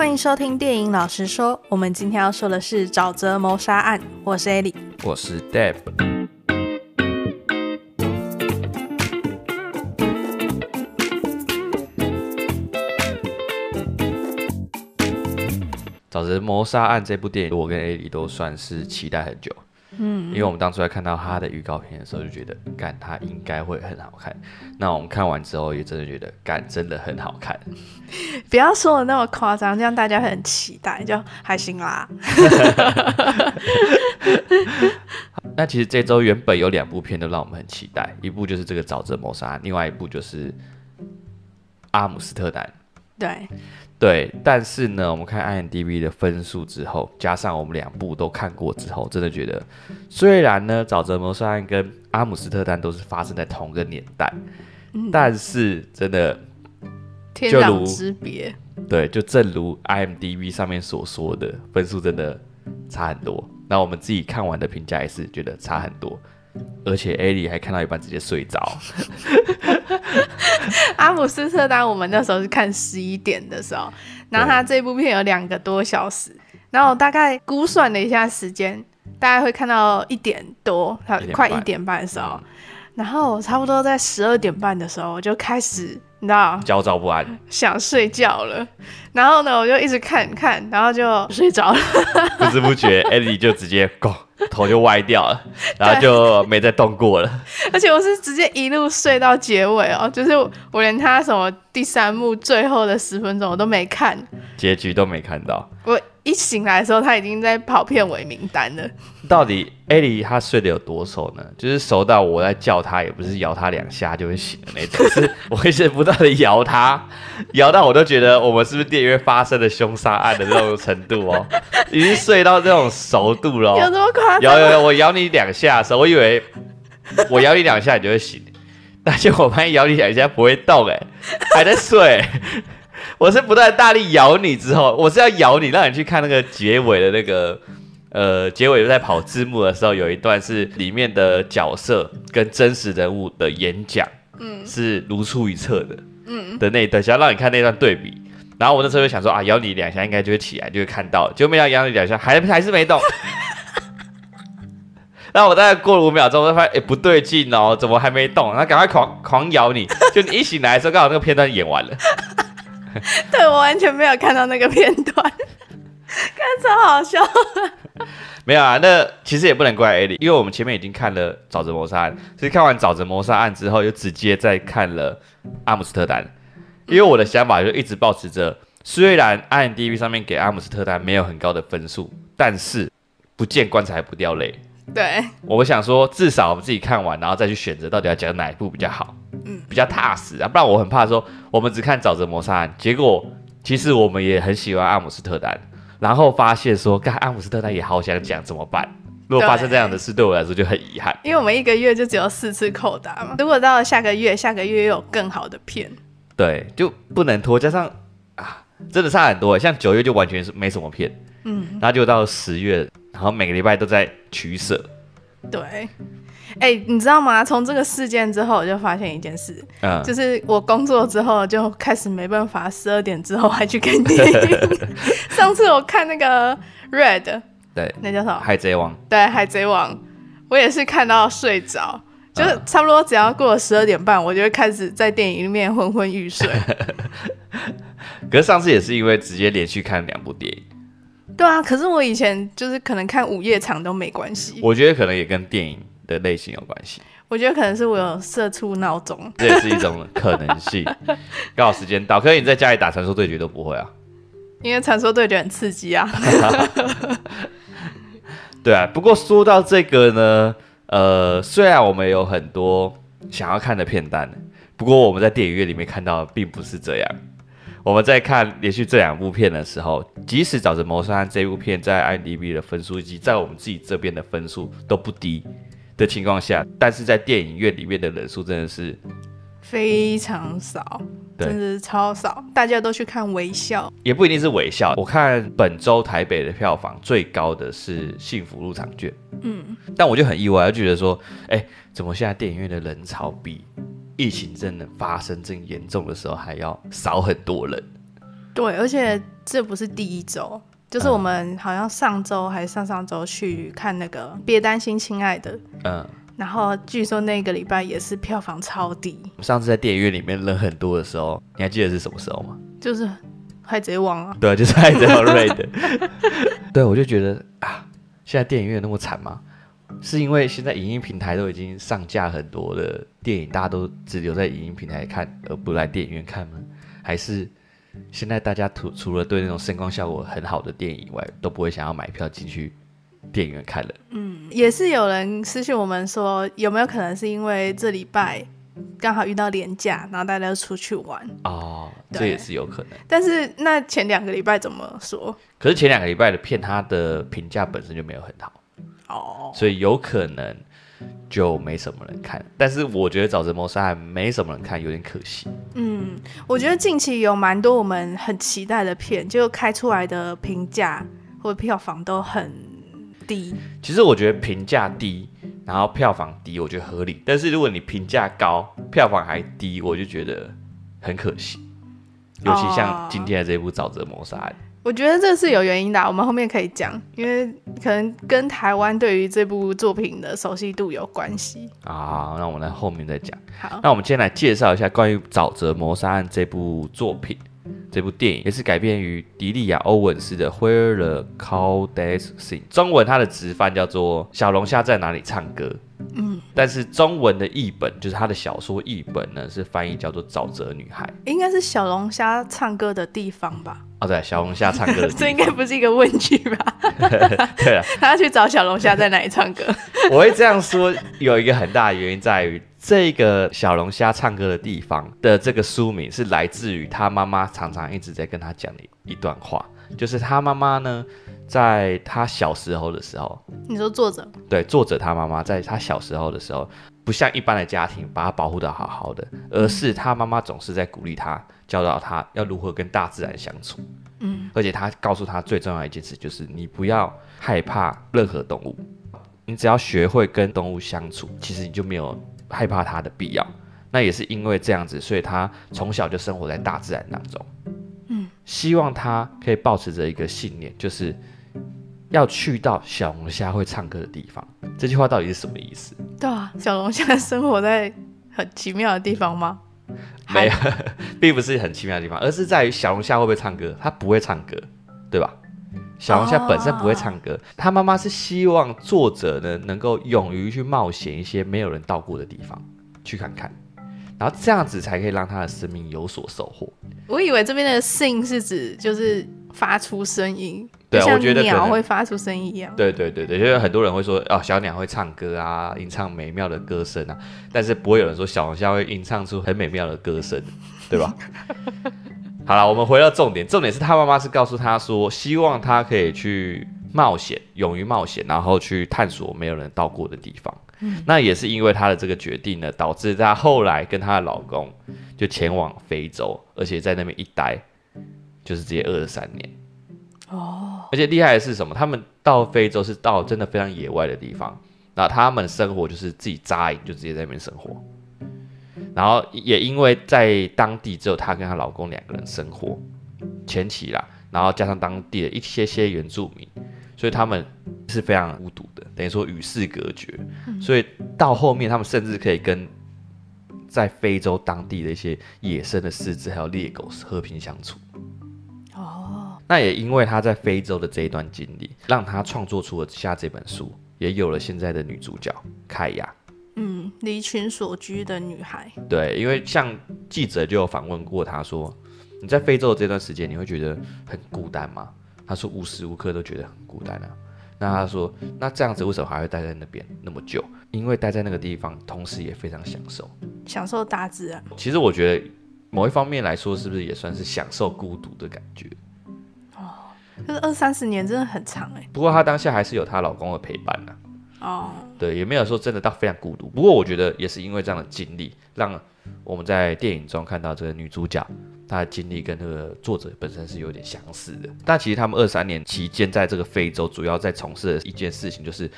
欢迎收听电影老实说，我们今天要说的是沼泽谋杀案。我是 Ellie，我是 Deb。沼泽谋杀案这部电影，我跟 Ellie 都算是期待很久。嗯，因为我们当初在看到他的预告片的时候，就觉得，干，他应该会很好看。那我们看完之后，也真的觉得，干，真的很好看。不要说的那么夸张，这样大家会很期待，就还行啦。那其实这周原本有两部片都让我们很期待，一部就是这个《沼泽谋杀》，另外一部就是《阿姆斯特丹》。对。对，但是呢，我们看 IMDB 的分数之后，加上我们两部都看过之后，真的觉得，虽然呢，《沼泽谋杀案》跟《阿姆斯特丹》都是发生在同个年代，嗯、但是真的天壤之别。对，就正如 IMDB 上面所说的，分数真的差很多。那我们自己看完的评价也是觉得差很多。而且艾莉还看到一半直接睡着。阿姆斯特丹，我们那时候是看十一点的时候，然后他这部片有两个多小时，然后我大概估算了一下时间，大概会看到一点多，快一点半的时候，然后差不多在十二点半的时候，我就开始你知道焦躁不安，想睡觉了。然后呢，我就一直看看，然后就睡着了。不知不觉，艾莉就直接。头就歪掉了，然后就没再动过了。而且我是直接一路睡到结尾哦，就是我连他什么第三幕最后的十分钟我都没看，结局都没看到。我一醒来的时候，他已经在跑片尾名单了。到底艾莉她睡得有多熟呢？就是熟到我在叫她，也不是摇她两下就会醒的那种，是我一直不断的摇她，摇到我都觉得我们是不是电影院发生的凶杀案的那种程度哦，已经睡到这种熟度了。有这么夸张？有有有，我摇你两下的时候，我以为我摇你两下你就会醒，但是我发现摇你两下不会动，哎，还在睡。我是不断大力咬你之后，我是要咬你，让你去看那个结尾的那个，呃，结尾在跑字幕的时候，有一段是里面的角色跟真实人物的演讲，嗯，是如出一辙的，嗯的那一段，想要让你看那段对比。然后我那时候就想说啊，咬你两下应该就会起来，就会看到，结果没想咬你两下还还是没动。然后我大概过了五秒钟，我就发现哎不对劲哦，怎么还没动？然后赶快狂狂咬你，就你一醒来的时候，刚好那个片段演完了。对，我完全没有看到那个片段，看超好笑。没有啊，那其实也不能怪艾莉，因为我们前面已经看了《沼泽谋杀案》，所以看完《沼泽谋杀案》之后，又直接再看了《阿姆斯特丹》。因为我的想法就一直保持着，虽然 IMDB 上面给《阿姆斯特丹》没有很高的分数，但是不见棺材不掉泪。对，我想说，至少我们自己看完，然后再去选择到底要讲哪一部比较好，嗯，比较踏实啊。不然我很怕说，我们只看《沼泽谋杀案》，结果其实我们也很喜欢阿姆斯特丹，然后发现说，干阿姆斯特丹也好想讲怎么办？如果发生这样的事，对我来说就很遗憾。因为我们一个月就只有四次扣打嘛，如果到了下个月，下个月又有更好的片，对，就不能拖。加上啊，真的差很多，像九月就完全是没什么片，嗯，然后就到十月。然后每个礼拜都在取舍，对，哎、欸，你知道吗？从这个事件之后，我就发现一件事，嗯，就是我工作之后就开始没办法十二点之后还去看电影。上次我看那个 Red，对，那叫什么？海贼王。对，海贼王，我也是看到睡着，就是差不多只要过了十二点半，我就会开始在电影里面昏昏欲睡。可是上次也是因为直接连续看两部电影。对啊，可是我以前就是可能看午夜场都没关系。我觉得可能也跟电影的类型有关系。我觉得可能是我有设出闹钟，这也是一种可能性。刚好时间到，可是你在家里打传说对决都不会啊？因为传说对决很刺激啊。对啊，不过说到这个呢，呃，虽然我们有很多想要看的片单，不过我们在电影院里面看到的并不是这样。我们在看连续这两部片的时候，即使《沼泽谋杀案》这部片在 IMDB 的分数以及在我们自己这边的分数都不低的情况下，但是在电影院里面的人数真的是非常少，真的是超少。大家都去看《微笑》，也不一定是《微笑》。我看本周台北的票房最高的是《幸福入场券》，嗯，但我就很意外，就觉得说，哎，怎么现在电影院的人潮比疫情真的发生正严重的时候，还要少很多人。对，而且这不是第一周，就是我们好像上周还是上上周去看那个《别担心，亲爱的》。嗯。然后据说那个礼拜也是票房超低。上次在电影院里面人很多的时候，你还记得是什么时候吗？就是《海贼王》啊。对，就是《海贼王》Red。对，我就觉得啊，现在电影院那么惨吗？是因为现在影音平台都已经上架很多的电影，大家都只留在影音平台看，而不来电影院看吗？还是现在大家除除了对那种声光效果很好的电影以外，都不会想要买票进去？电影院看了，嗯，也是有人私信我们说，有没有可能是因为这礼拜刚好遇到连假，然后大家都出去玩哦，这也是有可能。但是那前两个礼拜怎么说？可是前两个礼拜的片，它的评价本身就没有很好哦，所以有可能就没什么人看。但是我觉得《沼泽谋杀案》没什么人看，有点可惜。嗯，我觉得近期有蛮多我们很期待的片，就开出来的评价或者票房都很。低，其实我觉得评价低，然后票房低，我觉得合理。但是如果你评价高，票房还低，我就觉得很可惜。尤其像今天的这部《沼泽谋杀案》，我觉得这是有原因的，我们后面可以讲，因为可能跟台湾对于这部作品的熟悉度有关系。啊，那我们来后面再讲。好，那我们先来介绍一下关于《沼泽谋杀案》这部作品。这部电影也是改编于迪利亚·欧文斯的《Where the Crawdads Sing》，中文它的直翻叫做《小龙虾在哪里唱歌》。嗯，但是中文的译本就是他的小说译本呢，是翻译叫做《沼泽女孩》，应该是小龙虾唱歌的地方吧？哦，对，小龙虾唱歌的，这应该不是一个问句吧？对啊，他要去找小龙虾在哪里唱歌。我会这样说，有一个很大的原因在于。这个小龙虾唱歌的地方的这个书名是来自于他妈妈常常一直在跟他讲的一段话，就是他妈妈呢，在他小时候的时候，你说作者？对，作者他妈妈在他小时候的时候，不像一般的家庭把他保护的好好的，而是他妈妈总是在鼓励他，教导他要如何跟大自然相处。嗯，而且他告诉他最重要的一件事就是，你不要害怕任何动物，你只要学会跟动物相处，其实你就没有。害怕它的必要，那也是因为这样子，所以他从小就生活在大自然当中。嗯，希望他可以保持着一个信念，就是要去到小龙虾会唱歌的地方。这句话到底是什么意思？对啊，小龙虾生活在很奇妙的地方吗？没有，并不是很奇妙的地方，而是在于小龙虾会不会唱歌？他不会唱歌，对吧？小龙虾本身不会唱歌，哦、他妈妈是希望作者呢能够勇于去冒险一些没有人到过的地方，去看看，然后这样子才可以让他的生命有所收获。我以为这边的 sing 是指就是发出声音，对，像鸟会发出声音一样。对对对对，因为很多人会说哦，小鸟会唱歌啊，吟唱美妙的歌声啊，但是不会有人说小龙虾会吟唱出很美妙的歌声，对吧？好了，我们回到重点。重点是他妈妈是告诉他说，希望他可以去冒险，勇于冒险，然后去探索没有人到过的地方。嗯，那也是因为他的这个决定呢，导致他后来跟他的老公就前往非洲，而且在那边一待就是直接二十三年。哦，而且厉害的是什么？他们到非洲是到真的非常野外的地方，那他们生活就是自己扎营，就直接在那边生活。然后也因为在当地只有她跟她老公两个人生活，前期啦，然后加上当地的一些些原住民，所以他们是非常孤独的，等于说与世隔绝。所以到后面，他们甚至可以跟在非洲当地的一些野生的狮子还有猎狗和平相处。哦，那也因为他在非洲的这一段经历，让他创作出了下这本书，也有了现在的女主角凯亚。嗯，离群所居的女孩。对，因为像记者就有访问过他说：“你在非洲的这段时间，你会觉得很孤单吗？”他说：“无时无刻都觉得很孤单啊。”那他说：“那这样子为什么还会待在那边那么久？因为待在那个地方，同时也非常享受，享受大自然。其实我觉得某一方面来说，是不是也算是享受孤独的感觉？哦，就是二三十年真的很长哎。不过她当下还是有她老公的陪伴呢、啊。哦，对，也没有说真的到非常孤独。不过我觉得也是因为这样的经历，让我们在电影中看到这个女主角，她的经历跟这个作者本身是有点相似的。但其实他们二三年期间在这个非洲，主要在从事的一件事情就是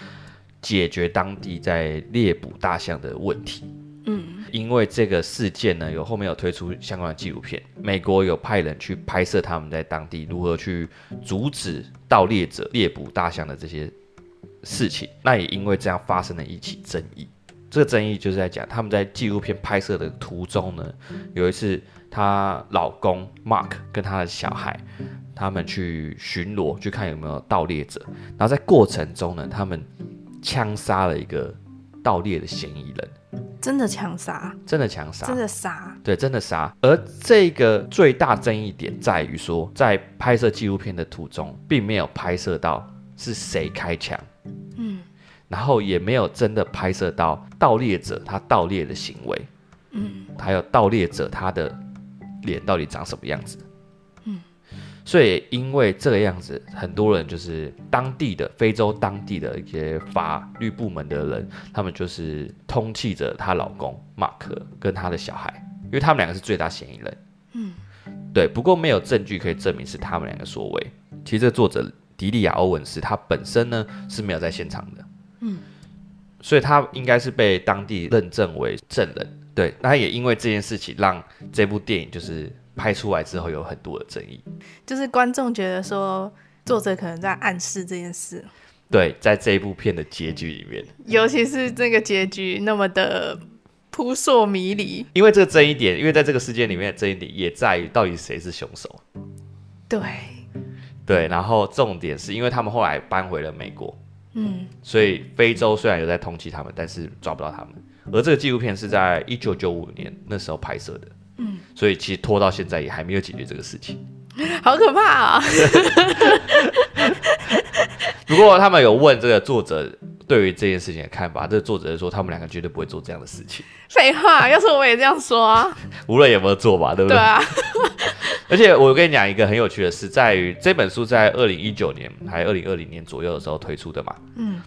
解决当地在猎捕大象的问题。嗯，因为这个事件呢，有后面有推出相关的纪录片，美国有派人去拍摄他们在当地如何去阻止盗猎者猎捕大象的这些事情。那也因为这样发生了一起争议。这个争议就是在讲他们在纪录片拍摄的途中呢，有一次她老公 Mark 跟他的小孩，他们去巡逻去看有没有盗猎者，然后在过程中呢，他们枪杀了一个盗猎的嫌疑人。真的枪杀，真的枪杀，真的杀，对，真的杀。而这个最大争议点在于说，在拍摄纪录片的途中，并没有拍摄到是谁开枪。嗯。然后也没有真的拍摄到盗猎者他盗猎的行为，嗯，还有盗猎者他的脸到底长什么样子，嗯，所以因为这个样子，很多人就是当地的非洲当地的一些法律部门的人，他们就是通缉着她老公马克跟他的小孩，因为他们两个是最大嫌疑人，嗯，对，不过没有证据可以证明是他们两个所为。其实这作者迪利亚欧文斯他本身呢是没有在现场的。嗯，所以他应该是被当地认证为证人，对。那也因为这件事情，让这部电影就是拍出来之后有很多的争议，就是观众觉得说作者可能在暗示这件事。对，在这一部片的结局里面，尤其是这个结局那么的扑朔迷离。因为这个争议点，因为在这个事件里面的争议点也在于到底谁是凶手。对，对。然后重点是因为他们后来搬回了美国。嗯，所以非洲虽然有在通缉他们，但是抓不到他们。而这个纪录片是在一九九五年那时候拍摄的，嗯，所以其实拖到现在也还没有解决这个事情，好可怕啊！不过他们有问这个作者对于这件事情的看法，这个作者说他们两个绝对不会做这样的事情。废话，要是我也这样说啊，无论有没有做吧，对不对？对啊。而且我跟你讲一个很有趣的事，在于这本书在二零一九年还二零二零年左右的时候推出的嘛。嗯。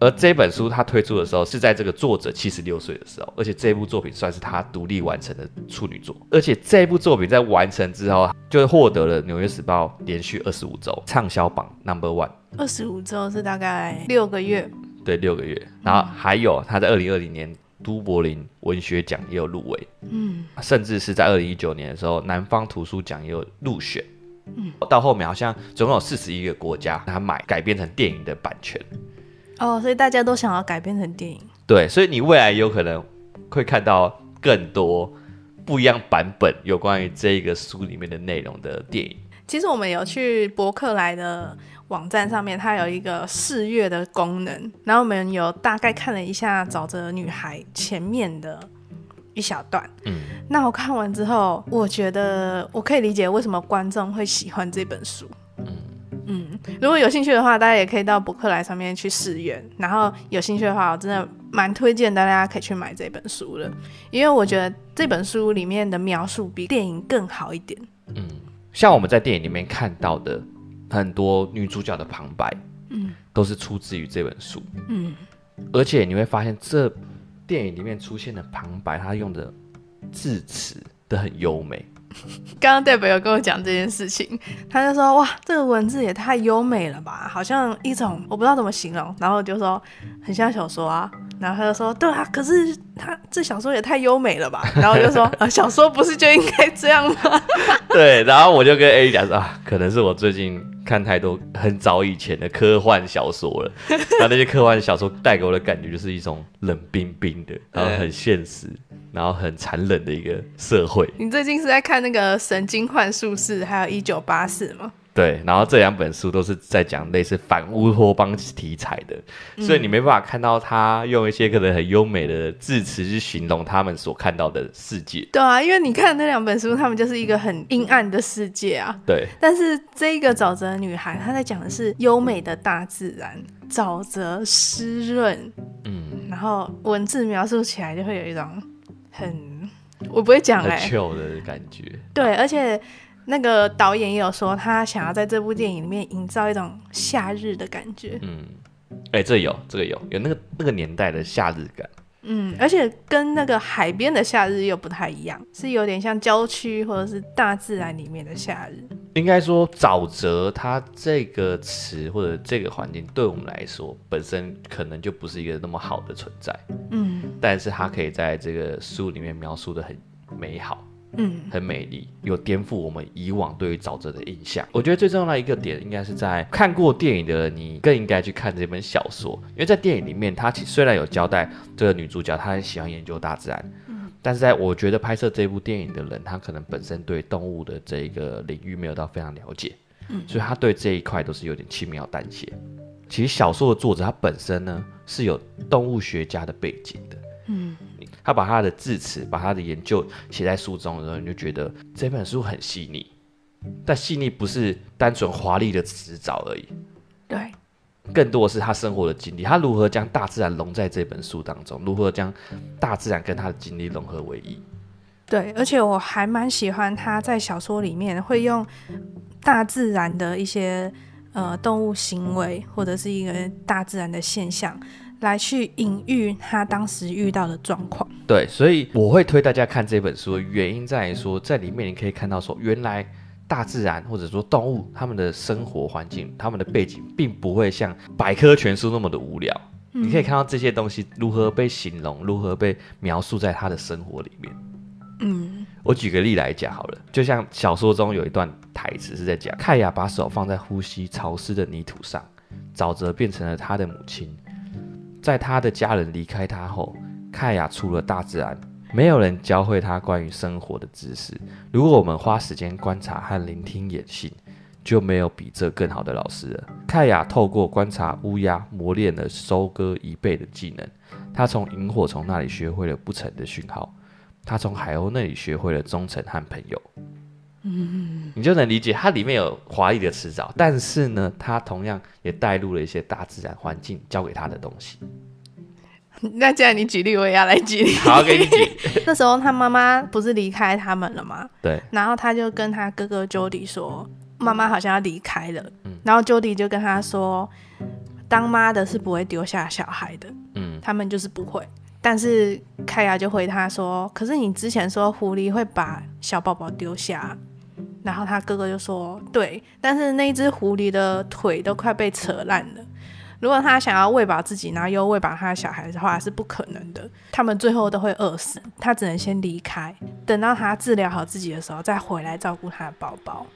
而这本书他推出的时候是在这个作者七十六岁的时候，而且这部作品算是他独立完成的处女作。而且这部作品在完成之后，就获得了《纽约时报》连续二十五周畅销榜 Number One。二十五周是大概六个月。对，六个月。然后还有他在二零二零年。都柏林文学奖也有入围，嗯，甚至是在二零一九年的时候，南方图书奖也有入选，嗯，到后面好像总共有四十一个国家他买改编成电影的版权，哦，所以大家都想要改编成电影，对，所以你未来有可能会看到更多不一样版本有关于这个书里面的内容的电影。其实我们有去博客来的。网站上面它有一个试阅的功能，然后我们有大概看了一下《沼泽女孩》前面的一小段。嗯，那我看完之后，我觉得我可以理解为什么观众会喜欢这本书。嗯嗯，如果有兴趣的话，大家也可以到博客来上面去试阅。然后有兴趣的话，我真的蛮推荐大家可以去买这本书的，因为我觉得这本书里面的描述比电影更好一点。嗯，像我们在电影里面看到的。很多女主角的旁白，嗯，都是出自于这本书，嗯，而且你会发现，这电影里面出现的旁白，它用的字词都很优美。刚刚 Deb 有跟我讲这件事情，他就说：“哇，这个文字也太优美了吧，好像一种我不知道怎么形容。”然后就说：“很像小说啊。”然后他就说：“对啊，可是他这小说也太优美了吧？” 然后就说：“啊，小说不是就应该这样吗？” 对，然后我就跟 A 讲说：“啊，可能是我最近看太多很早以前的科幻小说了，然后那些科幻小说带给我的感觉就是一种冷冰冰的，然后很现实。”然后很残忍的一个社会。你最近是在看那个《神经幻术士》还有《一九八四》吗？对，然后这两本书都是在讲类似反乌托邦题材的，嗯，所以你没办法看到他用一些可能很优美的字词去形容他们所看到的世界。对啊，因为你看那两本书，他们就是一个很阴暗的世界啊。对。但是这一个沼泽女孩，她在讲的是优美的大自然，沼泽湿润，嗯，然后文字描述起来就会有一种。很，我不会讲哎、欸，的感觉。对，而且那个导演也有说，他想要在这部电影里面营造一种夏日的感觉。嗯，哎、欸，这有，这个有，有那个那个年代的夏日感。嗯，而且跟那个海边的夏日又不太一样，是有点像郊区或者是大自然里面的夏日。应该说，沼泽它这个词或者这个环境对我们来说，本身可能就不是一个那么好的存在。嗯，但是它可以在这个书里面描述的很美好，嗯，很美丽，有颠覆我们以往对于沼泽的印象。我觉得最重要的一个点，应该是在看过电影的人，你更应该去看这本小说，因为在电影里面，它其实虽然有交代这个女主角她很喜欢研究大自然。但是在我觉得拍摄这部电影的人，他可能本身对动物的这个领域没有到非常了解，嗯，所以他对这一块都是有点轻描淡写。其实小说的作者他本身呢是有动物学家的背景的，嗯，他把他的字词、把他的研究写在书中的时候，你就觉得这本书很细腻，但细腻不是单纯华丽的词藻而已，对。更多的是他生活的经历，他如何将大自然融在这本书当中，如何将大自然跟他的经历融合为一。对，而且我还蛮喜欢他在小说里面会用大自然的一些呃动物行为或者是一个大自然的现象来去隐喻他当时遇到的状况。对，所以我会推大家看这本书的原因在于说，在里面你可以看到说原来。大自然或者说动物，他们的生活环境、他们的背景，并不会像百科全书那么的无聊。嗯。你可以看到这些东西如何被形容，如何被描述在他的生活里面。嗯，我举个例来讲好了，就像小说中有一段台词是在讲：凯雅把手放在呼吸潮湿的泥土上，沼泽变成了他的母亲。在他的家人离开他后，凯亚出了大自然。没有人教会他关于生活的知识。如果我们花时间观察和聆听野性，就没有比这更好的老师了。凯亚透过观察乌鸦，磨练了收割一倍的技能。他从萤火虫那里学会了不成的讯号。他从海鸥那里学会了忠诚和朋友。嗯，你就能理解，它里面有华丽的辞藻，但是呢，它同样也带入了一些大自然环境教给他的东西。那既然你举例，我也要来举例。好，给你举。那时候他妈妈不是离开他们了吗？对。然后他就跟他哥哥 Jody 说，妈妈好像要离开了。嗯。然后 Jody 就跟他说，当妈的是不会丢下小孩的。嗯。他们就是不会。但是凯亚就回他说，可是你之前说狐狸会把小宝宝丢下。然后他哥哥就说，对，但是那只狐狸的腿都快被扯烂了。如果他想要喂饱自己，然后又喂饱他的小孩的话，是不可能的。他们最后都会饿死，他只能先离开，等到他治疗好自己的时候，再回来照顾他的宝宝，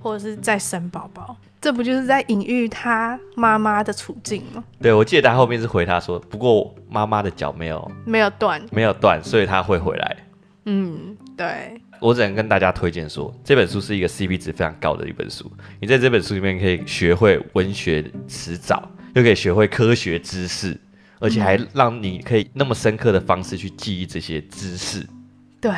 或者是再生宝宝。这不就是在隐喻他妈妈的处境吗？对，我记得他后面是回他说，不过妈妈的脚没有没有断，没有断，所以他会回来。嗯，对。我只能跟大家推荐说，这本书是一个 CP 值非常高的一本书。你在这本书里面可以学会文学词藻，又可以学会科学知识，而且还让你可以那么深刻的方式去记忆这些知识。对，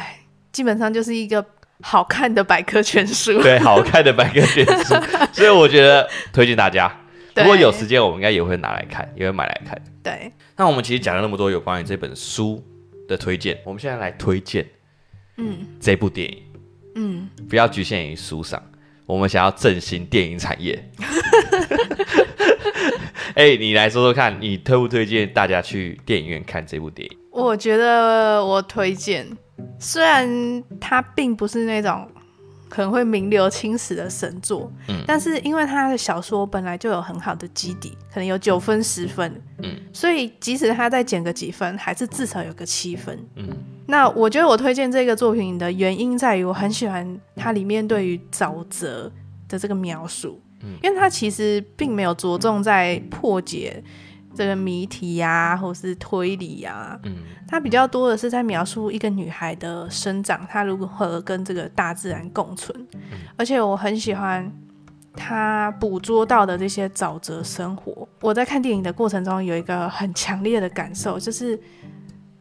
基本上就是一个好看的百科全书。对，好看的百科全书。所以我觉得推荐大家，如果有时间，我们应该也会拿来看，也会买来看。对。那我们其实讲了那么多有关于这本书的推荐，我们现在来推荐。嗯，这部电影，嗯，不要局限于书上，我们想要振兴电影产业。哎、欸，你来说说看，你推不推荐大家去电影院看这部电影？我觉得我推荐，虽然它并不是那种。可能会名留青史的神作，嗯，但是因为他的小说本来就有很好的基底，可能有九分十分，嗯，所以即使他再减个几分，还是至少有个七分，嗯。那我觉得我推荐这个作品的原因在于，我很喜欢它里面对于沼泽的这个描述，嗯，因为它其实并没有着重在破解。这个谜题呀、啊，或是推理呀、啊，嗯，它比较多的是在描述一个女孩的生长，她如何跟这个大自然共存。嗯、而且我很喜欢她捕捉到的这些沼泽生活。我在看电影的过程中有一个很强烈的感受，就是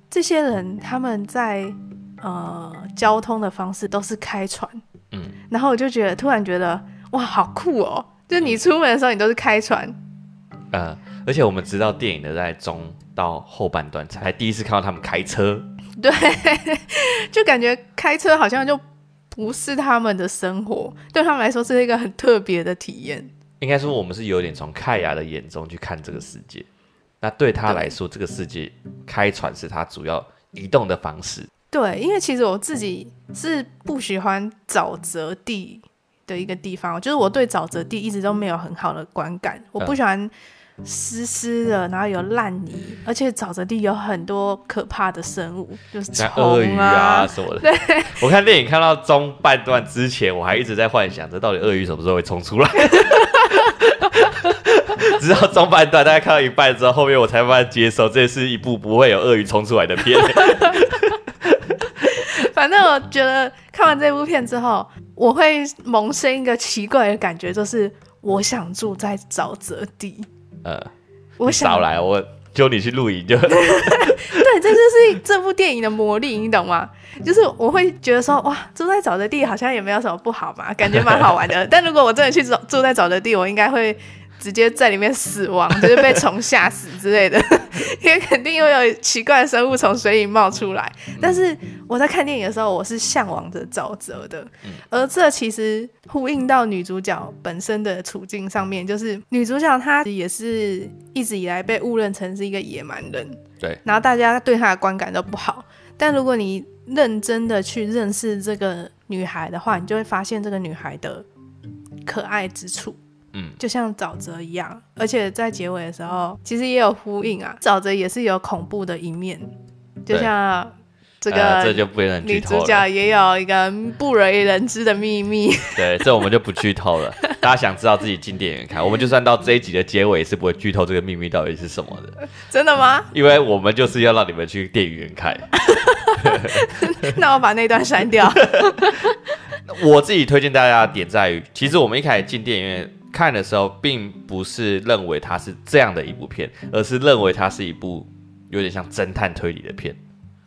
这些人他们在呃交通的方式都是开船，嗯，然后我就觉得突然觉得哇，好酷哦！就你出门的时候，你都是开船，呃。而且我们知道电影的在中到后半段才第一次看到他们开车，对，就感觉开车好像就不是他们的生活，对他们来说是一个很特别的体验。应该说我们是有点从凯亚的眼中去看这个世界，那对他来说，这个世界开船是他主要移动的方式。对，因为其实我自己是不喜欢沼泽地的一个地方，就是我对沼泽地一直都没有很好的观感，我不喜欢湿湿的，然后有烂泥，而且沼泽地有很多可怕的生物，就是像鳄鱼啊什么的。对，我看电影看到中半段之前，我还一直在幻想，这到底鳄鱼什么时候会冲出来？直到中半段，大家看到一半之后，后面我才慢慢接受，这是一部不会有鳄鱼冲出来的片。反正我觉得看完这部片之后，我会萌生一个奇怪的感觉，就是我想住在沼泽地。呃，我少来，我揪你去露营就。对，这就是这部电影的魔力，你懂吗？就是我会觉得说，哇，住在沼泽地好像也没有什么不好嘛，感觉蛮好玩的。但如果我真的去住住在沼泽地，我应该会。直接在里面死亡，就是被虫吓死之类的，因为肯定又有奇怪的生物从水里冒出来。但是我在看电影的时候，我是向往着沼泽的，而这其实呼应到女主角本身的处境上面，就是女主角她也是一直以来被误认成是一个野蛮人，对，然后大家对她的观感都不好。但如果你认真的去认识这个女孩的话，你就会发现这个女孩的可爱之处。嗯，就像沼泽一样，而且在结尾的时候，其实也有呼应啊。沼泽也是有恐怖的一面，就像这个，呃、这就不能女主角也有一个不为人知的秘密。对，这我们就不剧透了。大家想知道自己进电影院看，我们就算到这一集的结尾，也是不会剧透这个秘密到底是什么的。真的吗？因为我们就是要让你们去电影院看。那我把那段删掉。我自己推荐大家的点在于，其实我们一开始进电影院。看的时候，并不是认为它是这样的一部片，而是认为它是一部有点像侦探推理的片。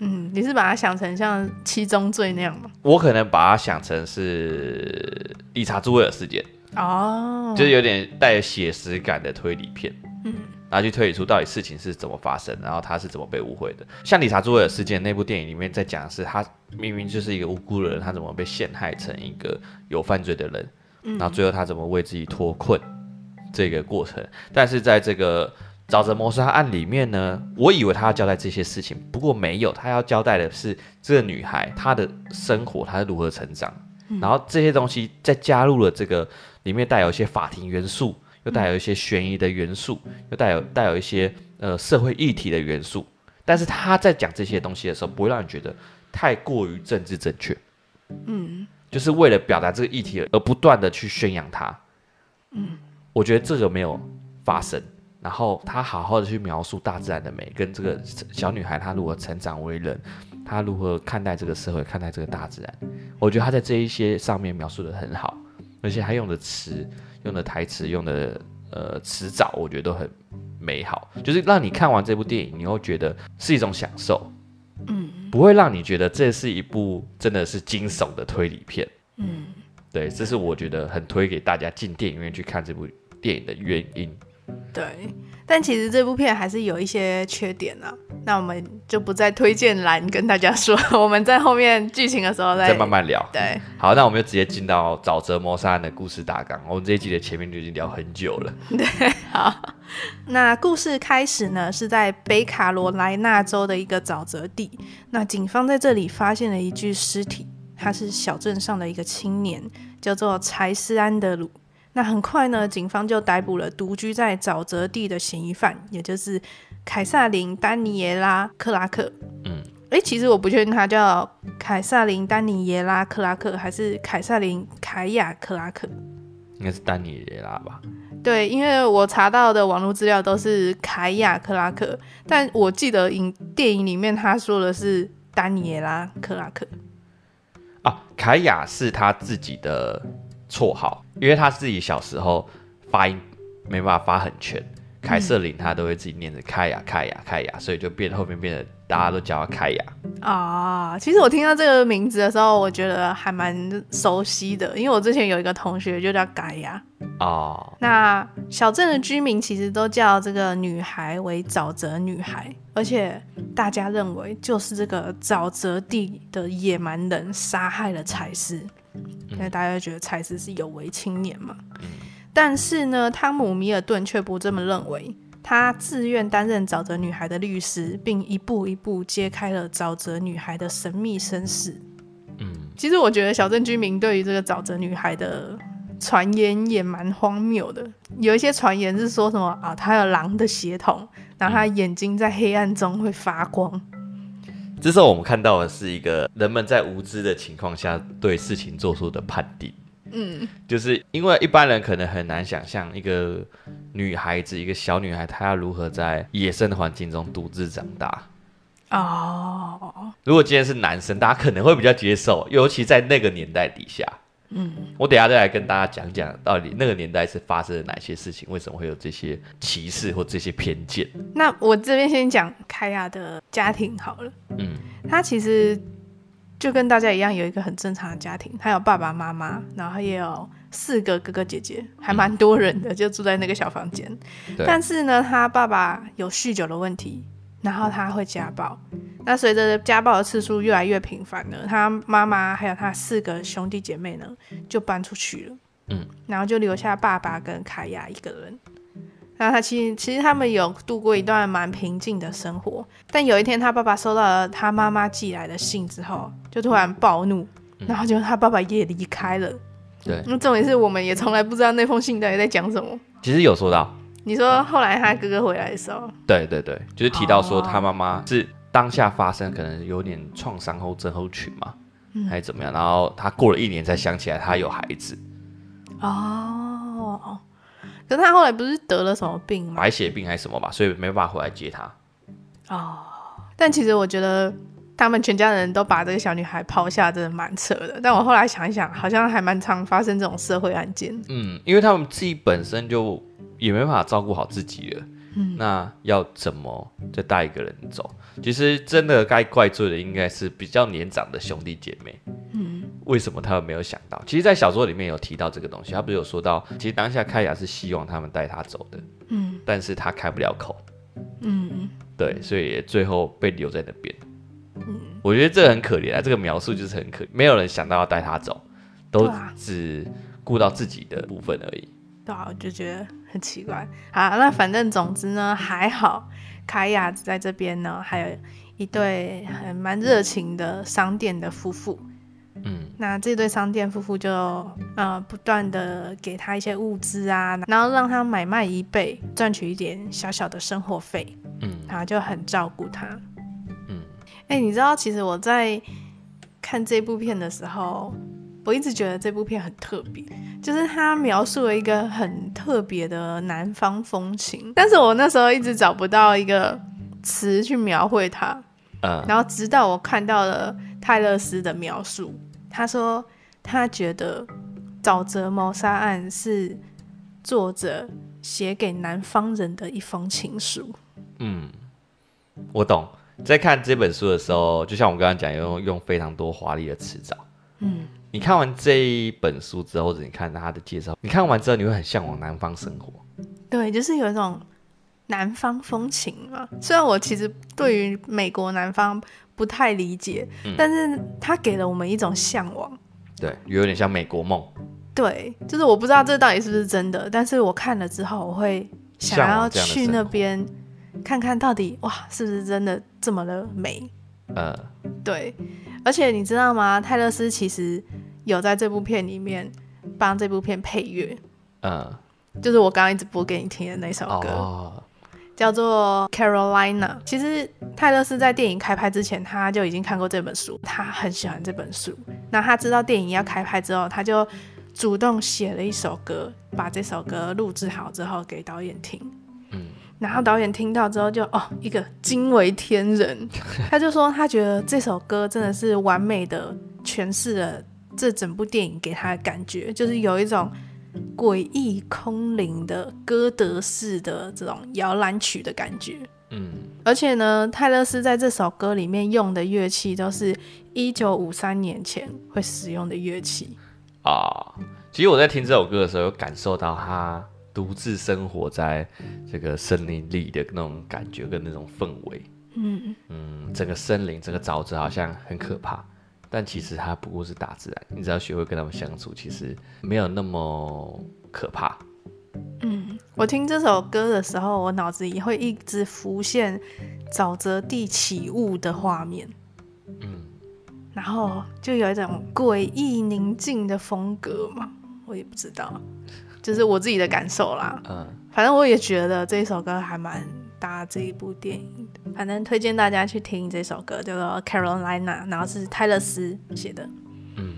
嗯，你是把它想成像七宗罪那样吗？我可能把它想成是理查朱维尔事件哦，就是有点带有写实感的推理片。嗯，然后去推理出到底事情是怎么发生，然后他是怎么被误会的。像理查朱维尔事件那部电影里面在讲的是，他明明就是一个无辜的人，他怎么被陷害成一个有犯罪的人。然后最后他怎么为自己脱困这个过程，但是在这个沼泽谋杀案里面呢，我以为他要交代这些事情，不过没有，他要交代的是这个女孩她的生活，她是如何成长，然后这些东西再加入了这个里面带有一些法庭元素，又带有一些悬疑的元素，又带有带有一些呃社会议题的元素，但是他在讲这些东西的时候，不会让你觉得太过于政治正确，嗯。就是为了表达这个议题而不断的去宣扬它，嗯，我觉得这个没有发生。然后他好好的去描述大自然的美，跟这个小女孩她如何成长为人，她如何看待这个社会，看待这个大自然。我觉得他在这一些上面描述的很好，而且他用的词、用的台词、用的呃词藻，我觉得都很美好，就是让你看完这部电影，你会觉得是一种享受。嗯，不会让你觉得这是一部真的是惊悚的推理片。嗯，对，这是我觉得很推给大家进电影院去看这部电影的原因。对，但其实这部片还是有一些缺点啊。那我们就不再推荐栏跟大家说，我们在后面剧情的时候再，再慢慢聊。对，好，那我们就直接进到沼泽谋杀案的故事大纲。我们这一集的前面就已经聊很久了。对，好，那故事开始呢，是在北卡罗来纳州的一个沼泽地。那警方在这里发现了一具尸体，他是小镇上的一个青年，叫做柴斯安德鲁。那很快呢，警方就逮捕了独居在沼泽地的嫌疑犯，也就是。凯萨琳·丹尼耶拉·克拉克，嗯，哎、欸，其实我不确定他叫凯萨琳·丹尼耶拉·克拉克还是凯萨琳·凯亚·克拉克，应该是丹尼耶拉吧？对，因为我查到的网络资料都是凯亚·克拉克，但我记得影电影里面他说的是丹尼耶拉·克拉克。啊，凯亚是他自己的绰号，因为他自己小时候发音没办法发很全。凯瑟琳他都会自己念着凯亚凯亚凯亚，所以就变后面变得大家都叫他凯亚啊。其实我听到这个名字的时候，我觉得还蛮熟悉的，因为我之前有一个同学就叫盖亚哦。那小镇的居民其实都叫这个女孩为沼泽女孩，而且大家认为就是这个沼泽地的野蛮人杀害了柴斯，因为大家觉得蔡斯是有为青年嘛。嗯但是呢，汤姆·米尔顿却不这么认为。他自愿担任沼泽女孩的律师，并一步一步揭开了沼泽女孩的神秘身世。嗯，其实我觉得小镇居民对于这个沼泽女孩的传言也蛮荒谬的，有一些传言是说什么啊，她有狼的血统，然后她眼睛在黑暗中会发光。这时候我们看到的是一个人们在无知的情况下对事情做出的判定。嗯，就是因为一般人可能很难想象一个女孩子，一个小女孩，她要如何在野生的环境中独自长大。哦，如果今天是男生，大家可能会比较接受，尤其在那个年代底下。嗯，我等下再来跟大家讲讲，到底那个年代是发生了哪些事情，为什么会有这些歧视或这些偏见。那我这边先讲凯亚的家庭好了。嗯，他其实。就跟大家一样，有一个很正常的家庭，他有爸爸妈妈，然后也有四个哥哥姐姐，还蛮多人的，就住在那个小房间。对但是呢，他爸爸有酗酒的问题，然后他会家暴。那随着家暴的次数越来越频繁呢，他妈妈还有他四个兄弟姐妹呢，就搬出去了。嗯，然后就留下爸爸跟凯亚一个人。然后他其实其实他们有度过一段蛮平静的生活，但有一天他爸爸收到了他妈妈寄来的信之后，就突然暴怒，然后就他爸爸也离开了。对，那重点是我们也从来不知道那封信到底在讲什么。其实有说到，你说后来他哥哥回来的时候，对对对，就是提到说他妈妈是当下发生可能有点创伤后症候群嘛，嗯、还是怎么样？然后他过了一年才想起来他有孩子。哦。可是他后来不是得了什么病吗？白血病还是什么吧，所以没办法回来接他。哦，但其实我觉得他们全家人都把这个小女孩抛下，真的蛮扯的。但我后来想一想，好像还蛮常发生这种社会案件。嗯，因为他们自己本身就也没办法照顾好自己了。嗯，那要怎么再带一个人走？其实真的该怪罪的应该是比较年长的兄弟姐妹。嗯。为什么他们没有想到？其实，在小说里面有提到这个东西。他不是有说到，其实当下开亚是希望他们带他走的，嗯，但是他开不了口，嗯，对，所以最后被留在那边。嗯，我觉得这很可怜啊，这个描述就是很可，没有人想到要带他走，都只顾到自己的部分而已。对啊，我就觉得很奇怪。好，那反正总之呢，还好，凯亚在这边呢，还有一对很蛮热情的商店的夫妇。嗯，那这对商店夫妇就呃不断的给他一些物资啊，然后让他买卖一倍，赚取一点小小的生活费。嗯，然后就很照顾他。嗯，哎、欸，你知道其实我在看这部片的时候，我一直觉得这部片很特别，就是他描述了一个很特别的南方风情，但是我那时候一直找不到一个词去描绘它。嗯，然后直到我看到了泰勒斯的描述。他说：“他觉得沼泽谋杀案是作者写给南方人的一封情书。”嗯，我懂。在看这本书的时候，就像我刚刚讲，用用非常多华丽的词藻。嗯，你看完这一本书之后，或者你看他的介绍，你看完之后，你会很向往南方生活。对，就是有一种南方风情嘛。虽然我其实对于美国南方。不太理解，嗯、但是他给了我们一种向往，对，有点像美国梦，对，就是我不知道这到底是不是真的，但是我看了之后，我会想要去那边看看到底哇，是不是真的这么的美？呃，对，而且你知道吗？泰勒斯其实有在这部片里面帮这部片配乐，嗯，就是我刚刚一直播给你听的那首歌。哦叫做 Carolina。其实泰勒斯在电影开拍之前，他就已经看过这本书，他很喜欢这本书。那他知道电影要开拍之后，他就主动写了一首歌，把这首歌录制好之后给导演听。嗯，然后导演听到之后就哦，一个惊为天人，他就说他觉得这首歌真的是完美的诠释了这整部电影给他的感觉，就是有一种。诡异空灵的歌德式的这种摇篮曲的感觉，嗯，而且呢，泰勒斯在这首歌里面用的乐器都是一九五三年前会使用的乐器啊。其实我在听这首歌的时候，有感受到他独自生活在这个森林里的那种感觉跟那种氛围，嗯嗯，整个森林、整个沼泽好像很可怕。但其实它不过是大自然，你只要学会跟他们相处，其实没有那么可怕。嗯，我听这首歌的时候，我脑子里会一直浮现沼泽地起雾的画面。嗯，然后就有一种诡异宁静的风格嘛。我也不知道，就是我自己的感受啦。嗯，反正我也觉得这一首歌还蛮搭这一部电影的，反正推荐大家去听这首歌，叫做《Carolina》，然后是泰勒斯写的。嗯，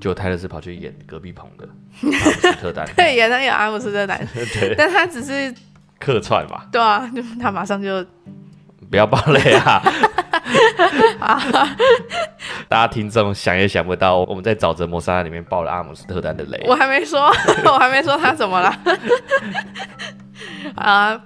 就泰勒斯跑去演隔壁棚的阿姆斯特丹，对，演那个阿姆斯特丹，对，但他只是客串吧？对啊，就他马上就不要暴雷啊！大家听众想也想不到，我们在沼泽谋杀案里面爆了阿姆斯特丹的雷。我还没说，我还没说他怎么了。啊，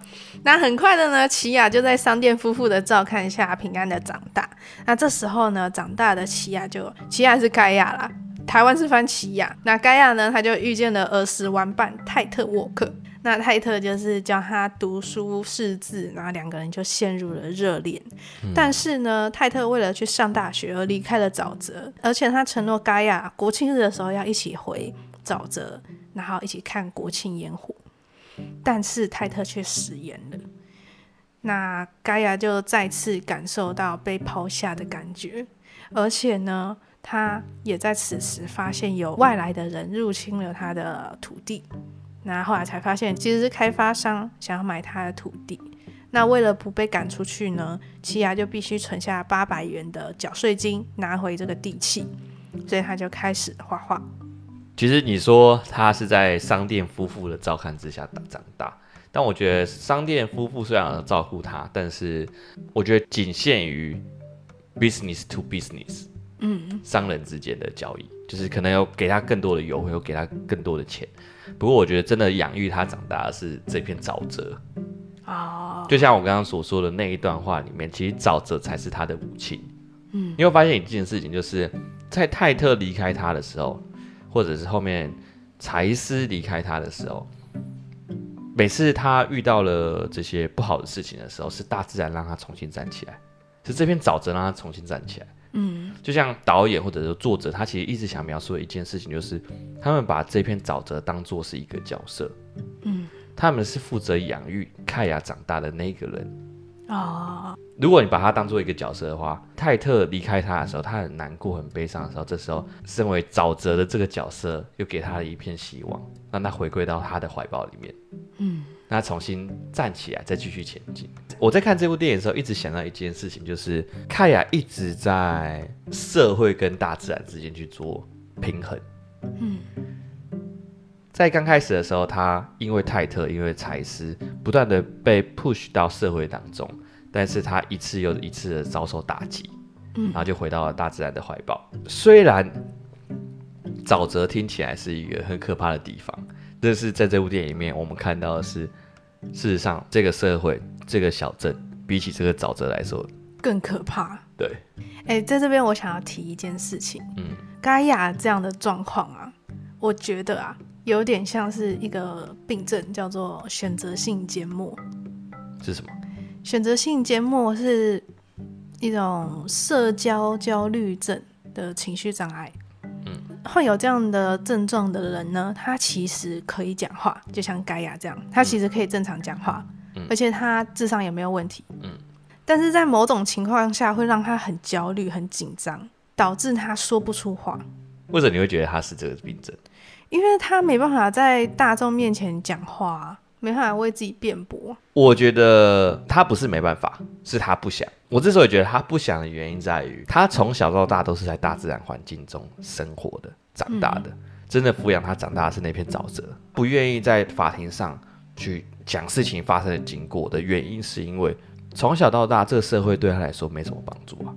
那很快的呢，奇雅就在商店夫妇的照看下平安的长大。那这时候呢，长大的奇雅就奇雅是盖亚啦，台湾是翻齐雅。那盖亚呢，他就遇见了儿时玩伴泰特沃克。那泰特就是教他读书识字，然后两个人就陷入了热恋。嗯、但是呢，泰特为了去上大学而离开了沼泽，而且他承诺盖亚国庆日的时候要一起回沼泽，然后一起看国庆烟火。但是泰特却食言了。那盖亚就再次感受到被抛下的感觉，而且呢，他也在此时发现有外来的人入侵了他的土地。那后来才发现，其实是开发商想要买他的土地。那为了不被赶出去呢，齐雅就必须存下八百元的缴税金，拿回这个地契。所以他就开始画画。其实你说他是在商店夫妇的照看之下长大，但我觉得商店夫妇虽然照顾他，但是我觉得仅限于 business to business，嗯，商人之间的交易。就是可能有给他更多的优惠，有给他更多的钱。不过我觉得真的养育他长大的是这片沼泽啊，就像我刚刚所说的那一段话里面，其实沼泽才是他的武器。嗯，你会发现一件事情，就是在泰特离开他的时候，或者是后面柴斯离开他的时候，每次他遇到了这些不好的事情的时候，是大自然让他重新站起来，是这片沼泽让他重新站起来。嗯，就像导演或者是作者，他其实一直想描述的一件事情，就是他们把这片沼泽当做是一个角色，嗯，他们是负责养育凯亚长大的那个人。哦，如果你把他当做一个角色的话，泰特离开他的时候，他很难过、很悲伤的时候，这时候身为沼泽的这个角色又给他了一片希望，让他回归到他的怀抱里面，嗯，让他重新站起来，再继续前进。我在看这部电影的时候，一直想到一件事情，就是凯亚一直在社会跟大自然之间去做平衡。嗯，在刚开始的时候，他因为泰特，因为财师，不断的被 push 到社会当中，但是他一次又一次的遭受打击，然后就回到了大自然的怀抱。虽然沼泽听起来是一个很可怕的地方，但是在这部电影里面，我们看到的是，事实上这个社会。这个小镇比起这个沼泽来说更可怕。对，哎、欸，在这边我想要提一件事情。嗯，盖亚这样的状况啊，我觉得啊，有点像是一个病症，叫做选择性缄默。是什么？选择性缄默是一种社交焦虑症的情绪障碍。嗯，患有这样的症状的人呢，他其实可以讲话，就像盖亚这样，他其实可以正常讲话。嗯而且他智商也没有问题，嗯，但是在某种情况下会让他很焦虑、很紧张，导致他说不出话。为什么你会觉得他是这个病症？因为他没办法在大众面前讲话，没办法为自己辩驳。我觉得他不是没办法，是他不想。我之所以觉得他不想的原因在于，他从小到大都是在大自然环境中生活的、长大的，嗯、真的抚养他长大的是那片沼泽，不愿意在法庭上去。讲事情发生的经过的原因，是因为从小到大，这个社会对他来说没什么帮助啊。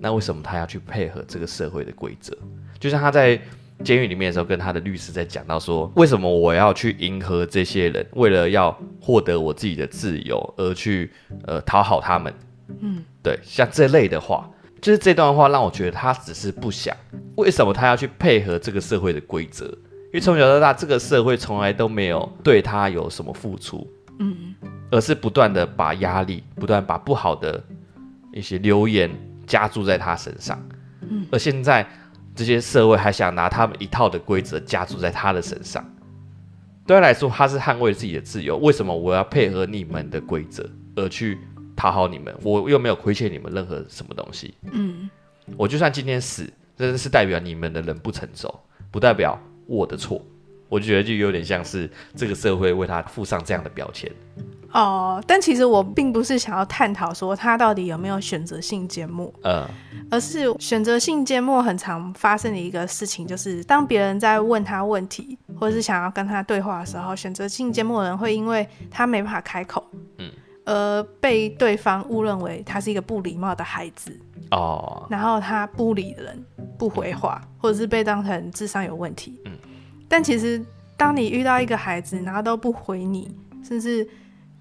那为什么他要去配合这个社会的规则？就像他在监狱里面的时候，跟他的律师在讲到说，为什么我要去迎合这些人，为了要获得我自己的自由而去呃讨好他们？嗯，对，像这类的话，就是这段话让我觉得他只是不想。为什么他要去配合这个社会的规则？因为从小到大，这个社会从来都没有对他有什么付出，嗯，而是不断的把压力、不断把不好的一些留言加注在他身上，嗯，而现在这些社会还想拿他们一套的规则加注在他的身上，对他来说，他是捍卫自己的自由。为什么我要配合你们的规则而去讨好你们？我又没有亏欠你们任何什么东西，嗯，我就算今天死，这是代表你们的人不成熟，不代表。我的错，我就觉得就有点像是这个社会为他附上这样的标签。哦，但其实我并不是想要探讨说他到底有没有选择性缄默，嗯，而是选择性缄默很常发生的一个事情，就是当别人在问他问题，或者是想要跟他对话的时候，选择性缄默的人会因为他没办法开口，嗯，而被对方误认为他是一个不礼貌的孩子，哦，然后他不理人，不回话，或者是被当成智商有问题，嗯，但其实当你遇到一个孩子，然后都不回你，甚至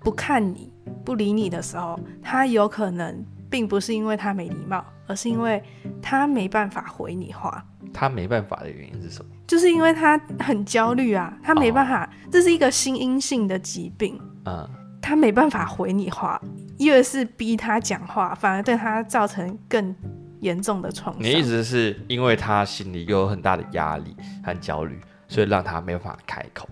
不看你不理你的时候，他有可能并不是因为他没礼貌，而是因为他没办法回你话。他没办法的原因是什么？就是因为他很焦虑啊，他没办法，哦、这是一个心因性的疾病。嗯，他没办法回你话，越是逼他讲话，反而对他造成更严重的创伤。你意思是因为他心里有很大的压力和焦虑，所以让他没办法开口？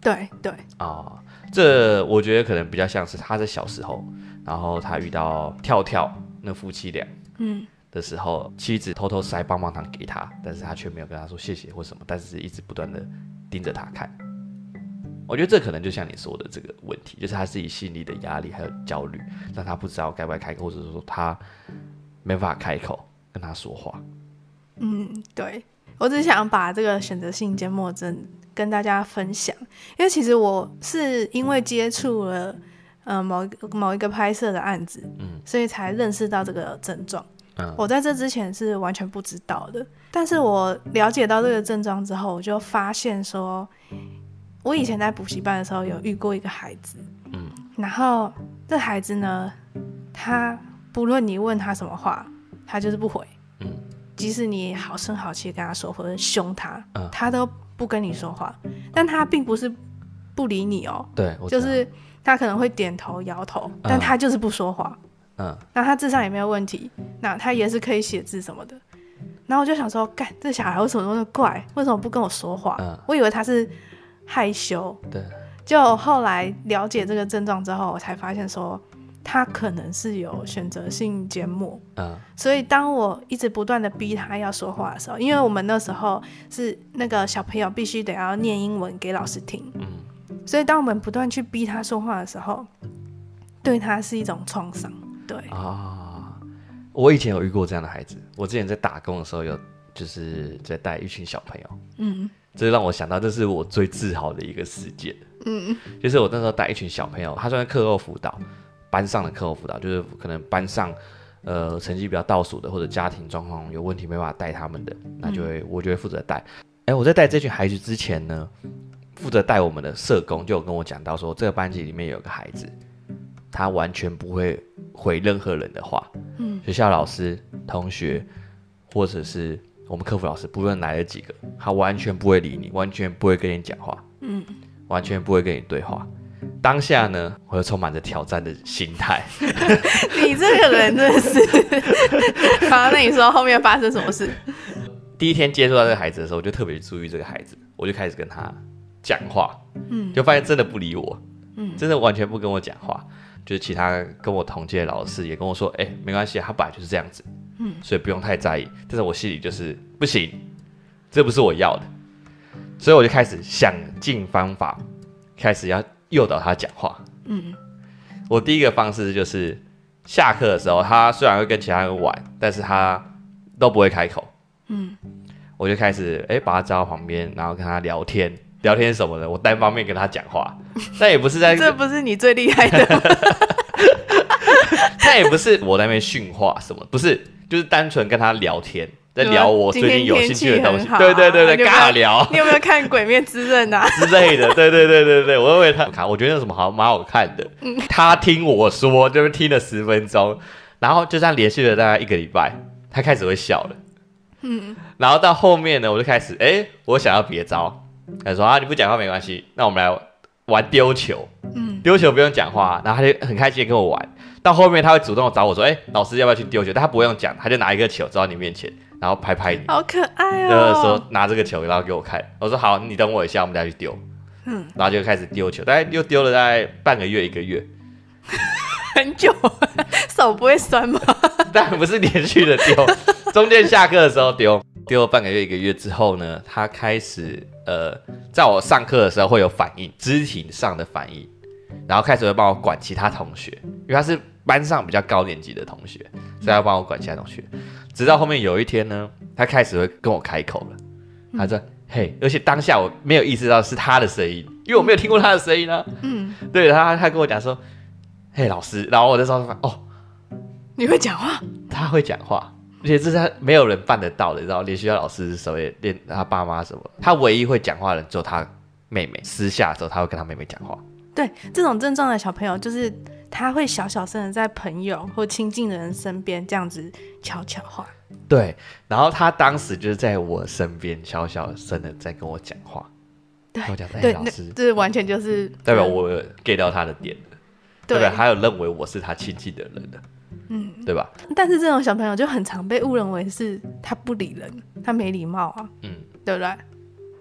对对啊。哦这我觉得可能比较像是他在小时候，然后他遇到跳跳那夫妻俩，嗯的时候，妻子偷偷塞棒棒糖给他，但是他却没有跟他说谢谢或什么，但是一直不断的盯着他看。我觉得这可能就像你说的这个问题，就是他自己心里的压力还有焦虑，让他不知道该不该开口，或者说他没法开口跟他说话。嗯，对，我只想把这个选择性缄默症。跟大家分享，因为其实我是因为接触了，呃，某一个某一个拍摄的案子，嗯，所以才认识到这个症状。嗯，我在这之前是完全不知道的，但是我了解到这个症状之后，我就发现说，我以前在补习班的时候有遇过一个孩子，嗯，然后这孩子呢，他不论你问他什么话，他就是不回，嗯，即使你好声好气跟他说，或者凶他，嗯，他都。不跟你说话，但他并不是不理你哦。对，就是他可能会点头摇头，嗯，但他就是不说话。嗯，那他智商也没有问题，那他也是可以写字什么的。然后我就想说，干，这小孩为什么那么怪？为什么不跟我说话？嗯，我以为他是害羞。对，就后来了解这个症状之后，我才发现说。他可能是有选择性缄默，嗯，所以当我一直不断的逼他要说话的时候，因为我们那时候是那个小朋友必须得要念英文给老师听，嗯，所以当我们不断去逼他说话的时候，对他是一种创伤，对。啊，我以前有遇过这样的孩子，我之前在打工的时候有就是在带一群小朋友，嗯，这让我想到这是我最自豪的一个事件，嗯，就是我那时候带一群小朋友，他算是课后辅导。班上的课后辅导就是可能班上，呃，成绩比较倒数的，或者家庭状况有问题没办法带他们的，那就会我就会负责带。哎、我在带这群孩子之前呢，负责带我们的社工就有跟我讲到说，这个班级里面有个孩子，他完全不会回任何人的话，嗯，学校老师、同学，或者是我们客服老师，不论来了几个，他完全不会理你，完全不会跟你讲话，嗯，完全不会跟你对话。当下呢，我又充满着挑战的心态。你这个人真的是……好，那你说后面发生什么事？第一天接触到这个孩子的时候，我就特别注意这个孩子，我就开始跟他讲话，嗯，就发现真的不理我，嗯，真的完全不跟我讲话。就是其他跟我同届的老师也跟我说，哎、欸，没关系，他本来就是这样子，嗯，所以不用太在意。但是我心里就是不行，这不是我要的，所以我就开始想尽方法，开始要。诱导他讲话。嗯，我第一个方式就是下课的时候，他虽然会跟其他人玩，但是他都不会开口。嗯，我就开始哎、欸、把他叫到旁边，然后跟他聊天，聊天什么的，我单方面跟他讲话。但也不是在，这不是你最厉害的。但也不是我在那边训话什么，不是，就是单纯跟他聊天。在聊我最近有兴趣的东西，对对对对，尬聊。你有没有看《鬼灭之刃》啊？之类的，对对对对对，我认为他看，我觉得有什么好蛮好看的。他听我说，就是听了十分钟，然后就这样连续了大概一个礼拜，他开始会笑了。嗯，然后到后面呢，我就开始，哎，我想要别招。他说啊，你不讲话没关系，那我们来玩丢球。嗯，丢球不用讲话，然后他就很开心的跟我玩。到后面他会主动找我说，哎，老师要不要去丢球？但他不用讲，他就拿一个球走到你面前。然后拍拍你，好可爱哦！就是说拿这个球，然后给我看。我说好，你等我一下，我们再去丢。嗯，然后就开始丢球，大概又丢了大概半个月一个月，很久，手不会酸吗？但不是连续的丢，中间下课的时候丢。丢了半个月一个月之后呢，他开始呃，在我上课的时候会有反应，肢体上的反应，然后开始会帮我管其他同学，因为他是班上比较高年级的同学，所以要帮我管其他同学。直到后面有一天呢，他开始会跟我开口了，他说：“嗯、嘿，而且当下我没有意识到是他的声音，因为我没有听过他的声音啊。”嗯，对，他他跟我讲说：“嘿，老师。”然后我就说：“哦，你会讲话？”他会讲话。而且这是他没有人办得到的，你知道，连学校老师什么也连他爸妈什么，他唯一会讲话的人只有他妹妹。私下的时候，他会跟他妹妹讲话。对，这种症状的小朋友，就是他会小小声的在朋友或亲近的人身边这样子悄悄话。对，然后他当时就是在我身边小小声的在跟我讲话。对，我讲，对，老师，这完全就是代表我 get 到他的点了，对，对，还有认为我是他亲近的人的。嗯，对吧？但是这种小朋友就很常被误认为是他不理人，他没礼貌啊。嗯，对不对？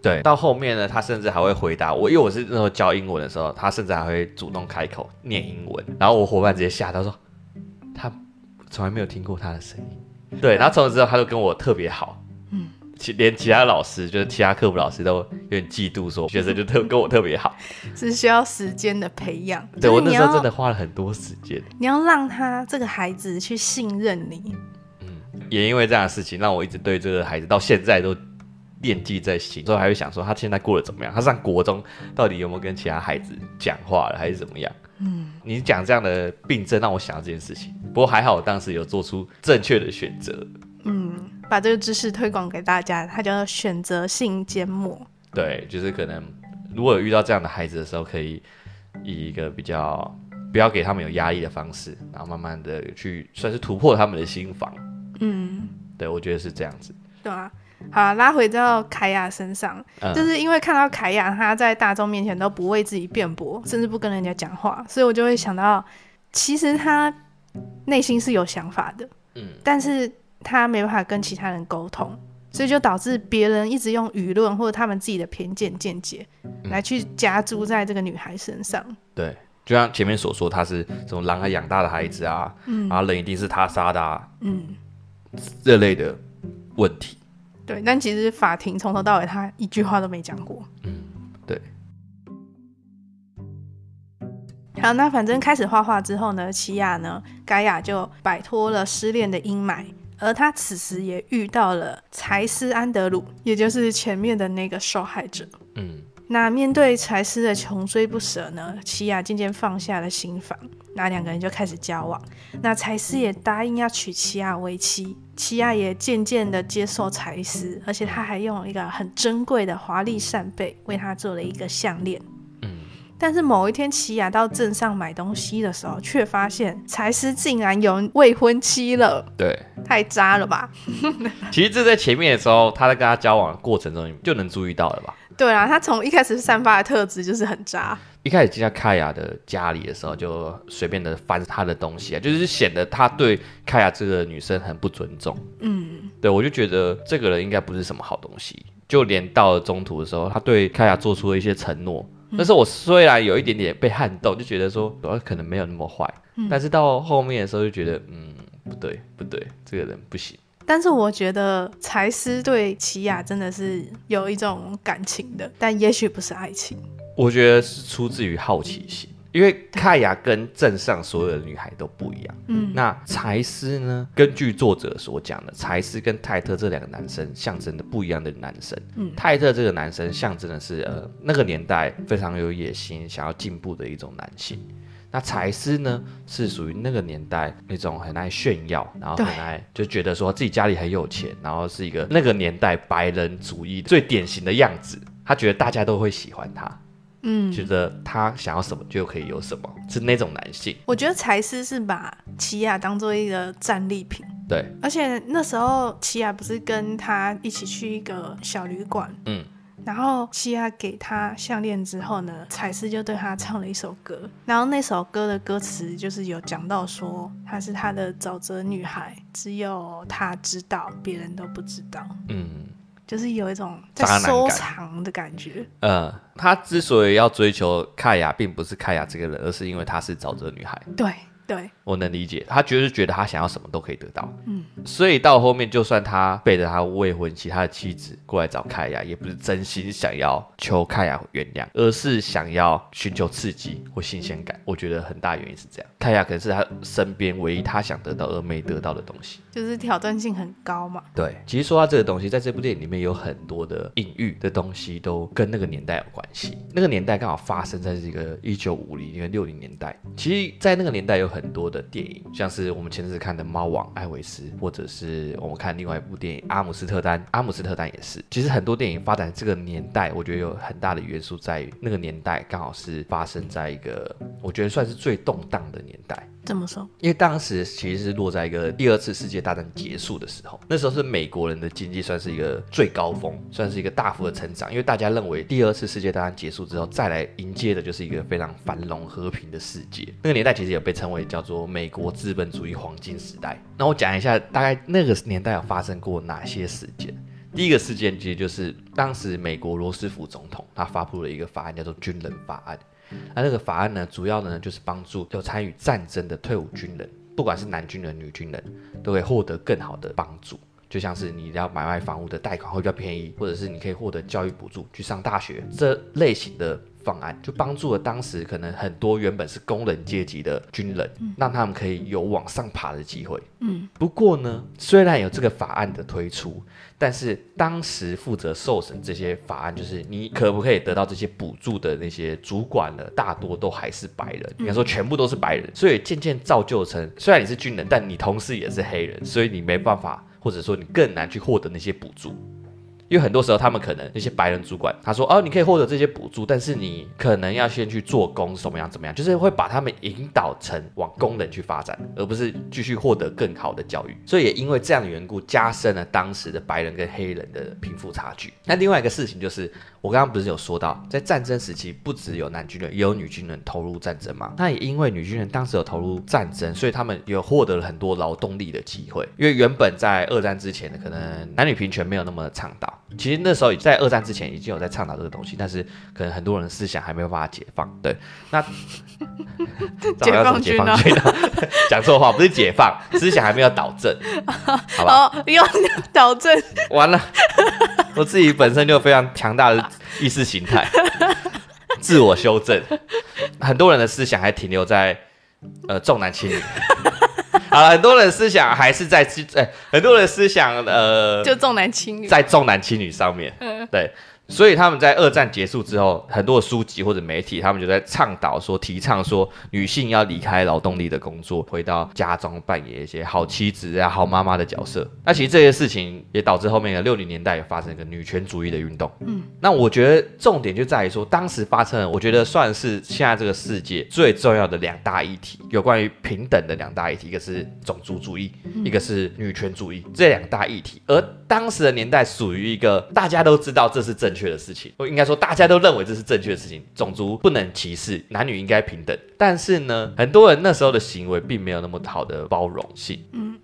对，到后面呢，他甚至还会回答我，因为我是那时候教英文的时候，他甚至还会主动开口念英文，然后我伙伴直接吓到说，他从来没有听过他的声音。对，然后从此之后他就跟我特别好。嗯其连其他老师，就是其他课辅老师都有点嫉妒，说学生就特跟我特别好，是需要时间的培养。对，我那时候真的花了很多时间。你要让他这个孩子去信任你。嗯，也因为这样的事情，让我一直对这个孩子到现在都惦记在心，之后还会想说他现在过得怎么样？他上国中到底有没有跟其他孩子讲话了，还是怎么样？嗯，你讲这样的病症让我想到这件事情。不过还好，我当时有做出正确的选择。嗯。把这个知识推广给大家，它叫做选择性缄默。对，就是可能如果有遇到这样的孩子的时候，可以以一个比较不要给他们有压力的方式，然后慢慢的去算是突破他们的心防。嗯，对，我觉得是这样子。对啊，好，拉回到凯亚身上，嗯，就是因为看到凯亚他在大众面前都不为自己辩驳，甚至不跟人家讲话，所以我就会想到，其实他内心是有想法的。嗯，但是。他没办法跟其他人沟通，所以就导致别人一直用舆论或者他们自己的偏见见解来去加诸在这个女孩身上。对，就像前面所说，他是这种狼孩养大的孩子啊，嗯，然后人一定是他杀的啊，嗯，这类的问题。对，但其实法庭从头到尾他一句话都没讲过。嗯，对。好，那反正开始画画之后呢，奇亚呢，盖亚就摆脱了失恋的阴霾。而他此时也遇到了柴斯安德鲁，也就是前面的那个受害者。嗯，那面对柴斯的穷追不舍呢，齐雅渐渐放下了心防，那两个人就开始交往。那柴斯也答应要娶齐雅为妻，齐雅也渐渐的接受柴斯，而且他还用了一个很珍贵的华丽扇贝为他做了一个项链。但是某一天，齐雅到镇上买东西的时候，却发现柴斯竟然有未婚妻了。对，太渣了吧？其实这在前面的时候，他在跟他交往的过程中就能注意到了吧？对啊，他从一开始散发的特质就是很渣。一开始进到凯雅的家里的时候，就随便的翻他的东西啊，就是显得他对凯雅这个女生很不尊重。嗯，对，我就觉得这个人应该不是什么好东西。就连到了中途的时候，他对凯雅做出了一些承诺。但是我虽然有一点点被撼动，就觉得说我可能没有那么坏，嗯，但是到后面的时候就觉得，嗯，不对，不对，这个人不行。但是我觉得柴斯对奇雅真的是有一种感情的，但也许不是爱情。我觉得是出自于好奇心。因为凯雅跟镇上所有的女孩都不一样。嗯，那柴斯呢？根据作者所讲的，柴斯跟泰特这两个男生象征的不一样的男生。嗯，泰特这个男生象征的是呃那个年代非常有野心、想要进步的一种男性。那柴斯呢，是属于那个年代那种很爱炫耀，然后很爱就觉得说自己家里很有钱，然后是一个那个年代白人主义最典型的样子。他觉得大家都会喜欢他。嗯，觉得他想要什么就可以有什么，是那种男性。我觉得柴斯是把齐亚当做一个战利品。对，而且那时候齐亚不是跟他一起去一个小旅馆，嗯，然后西亚给他项链之后呢，彩丝就对他唱了一首歌，然后那首歌的歌词就是有讲到说，她是他的沼泽女孩，只有他知道，别人都不知道。嗯。就是有一种在收藏的感觉。呃，他之所以要追求凯雅，并不是凯雅这个人，而是因为她是沼泽女孩。对，对，我能理解，他就是觉得他想要什么都可以得到。嗯，所以到后面，就算他背着他未婚妻、他的妻子过来找凯亚，也不是真心想要求凯亚原谅，而是想要寻求刺激或新鲜感。我觉得很大原因是这样，凯亚可能是他身边唯一他想得到而没得到的东西，就是挑战性很高嘛。对，其实说到这个东西，在这部电影里面有很多的隐喻的东西，都跟那个年代有关系。那个年代刚好发生在这个一九五零年、六零年代。其实，在那个年代有很很多的电影，像是我们前阵子看的《猫王》、艾维斯，或者是我们看另外一部电影《阿姆斯特丹》。阿姆斯特丹也是。其实很多电影发展这个年代，我觉得有很大的元素在于那个年代刚好是发生在一个我觉得算是最动荡的年代。怎么说？因为当时其实是落在一个第二次世界大战结束的时候，那时候是美国人的经济算是一个最高峰，算是一个大幅的成长。因为大家认为第二次世界大战结束之后，再来迎接的就是一个非常繁荣和平的世界。那个年代其实也被称为叫做美国资本主义黄金时代。那我讲一下，大概那个年代有发生过哪些事件。第一个事件其实就是当时美国罗斯福总统他发布了一个法案，叫做军人法案。那这个法案呢，主要呢就是帮助有参与战争的退伍军人，不管是男军人、女军人，都可以获得更好的帮助。就像是你要买卖房屋的贷款会比较便宜，或者是你可以获得教育补助去上大学，这类型的方案就帮助了当时可能很多原本是工人阶级的军人，让他们可以有往上爬的机会。嗯，不过呢，虽然有这个法案的推出。但是当时负责受审这些法案，就是你可不可以得到这些补助的那些主管呢，大多都还是白人，应该说全部都是白人，所以渐渐造就成，虽然你是军人，但你同时也是黑人，所以你没办法，或者说你更难去获得那些补助。因为很多时候，他们可能那些白人主管他说：“哦，你可以获得这些补助，但是你可能要先去做工，什么样怎么样，就是会把他们引导成往工人去发展，而不是继续获得更好的教育。所以也因为这样的缘故，加深了当时的白人跟黑人的贫富差距。那另外一个事情就是，我刚刚不是有说到，在战争时期，不只有男军人，也有女军人投入战争嘛。那也因为女军人当时有投入战争，所以他们有获得了很多劳动力的机会。因为原本在二战之前呢，可能男女平权没有那么倡导。其实那时候在二战之前已经有在倡导这个东西，但是可能很多人的思想还没有办法解放。对，那解放军呢？讲错话，不是解放，思想还没有导正，好吧？哦，要导正，完了，我自己本身就非常强大的意识形态，自我修正。很多人的思想还停留在呃重男轻女。好了，很多人思想还是在哎、欸，很多人思想呃，就重男轻女，在重男轻女上面，嗯，对。所以他们在二战结束之后，很多的书籍或者媒体，他们就在倡导说、提倡说，女性要离开劳动力的工作，回到家中扮演一些好妻子啊、好妈妈的角色。那其实这些事情也导致后面的六零年代也发生一个女权主义的运动。嗯，那我觉得重点就在于说，当时发生了，我觉得算是现在这个世界最重要的两大议题，有关于平等的两大议题，一个是种族主义，一个是女权主义，这两大议题。而当时的年代属于一个大家都知道这是正确的事情，我应该说大家都认为这是正确的事情，种族不能歧视，男女应该平等。但是呢，很多人那时候的行为并没有那么好的包容性，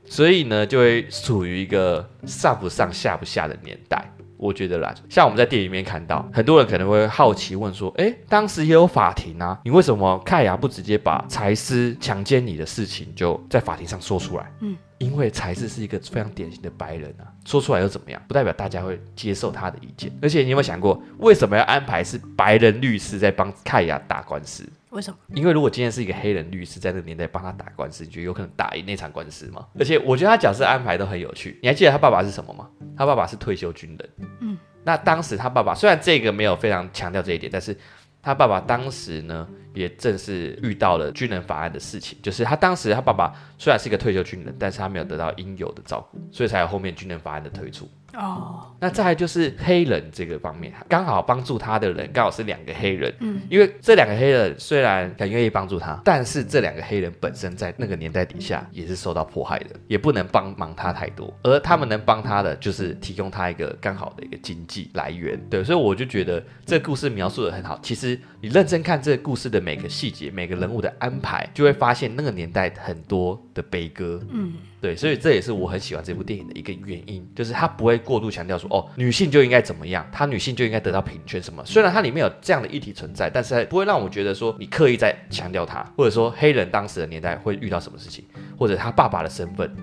所以呢，就会处于一个上不上下不下的年代。我觉得啦，像我们在电影里面看到，很多人可能会好奇问说，诶，当时也有法庭啊，你为什么凯亚不直接把柴斯强奸你的事情就在法庭上说出来？嗯。因为柴斯是一个非常典型的白人啊，说出来又怎么样？不代表大家会接受他的意见。而且你有没有想过，为什么要安排是白人律师在帮凯亚打官司？为什么？因为如果今天是一个黑人律师在那个年代帮他打官司，你觉得有可能打赢那场官司吗？而且我觉得他角色安排都很有趣。你还记得他爸爸是什么吗？他爸爸是退休军人。嗯。那当时他爸爸虽然这个没有非常强调这一点，但是他爸爸当时呢？也正是遇到了军人法案的事情，就是他当时他爸爸虽然是一个退休军人，但是他没有得到应有的照顾，所以才有后面军人法案的推出。哦，那再来就是黑人这个方面，刚好帮助他的人刚好是两个黑人，嗯，因为这两个黑人虽然很愿意帮助他，但是这两个黑人本身在那个年代底下也是受到迫害的，也不能帮忙他太多，而他们能帮他的就是提供他一个刚好的一个经济来源，对，所以我就觉得这个故事描述的很好。其实你认真看这个故事的每个细节，每个人物的安排，就会发现那个年代很多的悲歌。嗯，对，所以这也是我很喜欢这部电影的一个原因，就是它不会过度强调说，哦，女性就应该怎么样，她女性就应该得到平权什么。虽然它里面有这样的议题存在，但是不会让我觉得说你刻意在强调它，或者说黑人当时的年代会遇到什么事情，或者他爸爸的身份。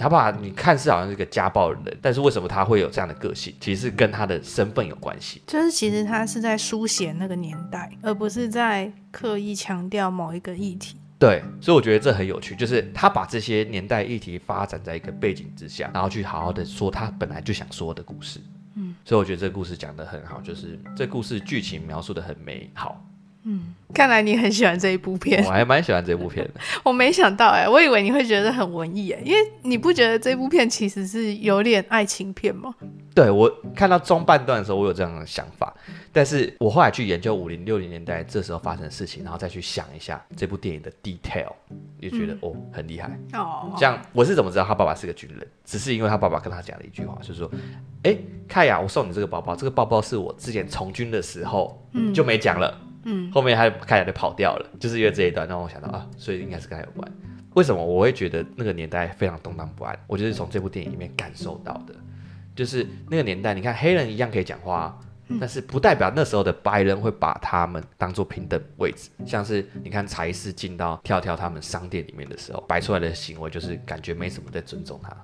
他爸爸，你看似好像是个家暴的人，但是为什么他会有这样的个性？其实是跟他的身份有关系。就是其实他是在书写那个年代，而不是在刻意强调某一个议题。对，所以我觉得这很有趣，就是他把这些年代议题发展在一个背景之下，然后去好好的说他本来就想说的故事。嗯，所以我觉得这个故事讲得很好，就是这故事剧情描述的很美好。嗯，看来你很喜欢这一部片。我还蛮喜欢这部片的。我没想到哎、欸，我以为你会觉得很文艺哎、欸，因为你不觉得这部片其实是有点爱情片吗？对，我看到中半段的时候，我有这样的想法，但是我后来去研究五零六零年代这时候发生的事情，然后再去想一下这部电影的 detail，就觉得、嗯、哦很厉害哦。像我是怎么知道他爸爸是个军人？只是因为他爸爸跟他讲了一句话，就是说，哎，凯亚，我送你这个包包，这个包包是我之前从军的时候，嗯，就没讲了。嗯，后面他开起来就跑掉了，就是因为这一段让我想到啊，所以应该是跟他有关。为什么我会觉得那个年代非常动荡不安？我就是从这部电影里面感受到的，就是那个年代，你看黑人一样可以讲话，但是不代表那时候的白人会把他们当做平等位置。像是你看柴斯进到跳跳他们商店里面的时候，摆出来的行为就是感觉没什么在尊重他。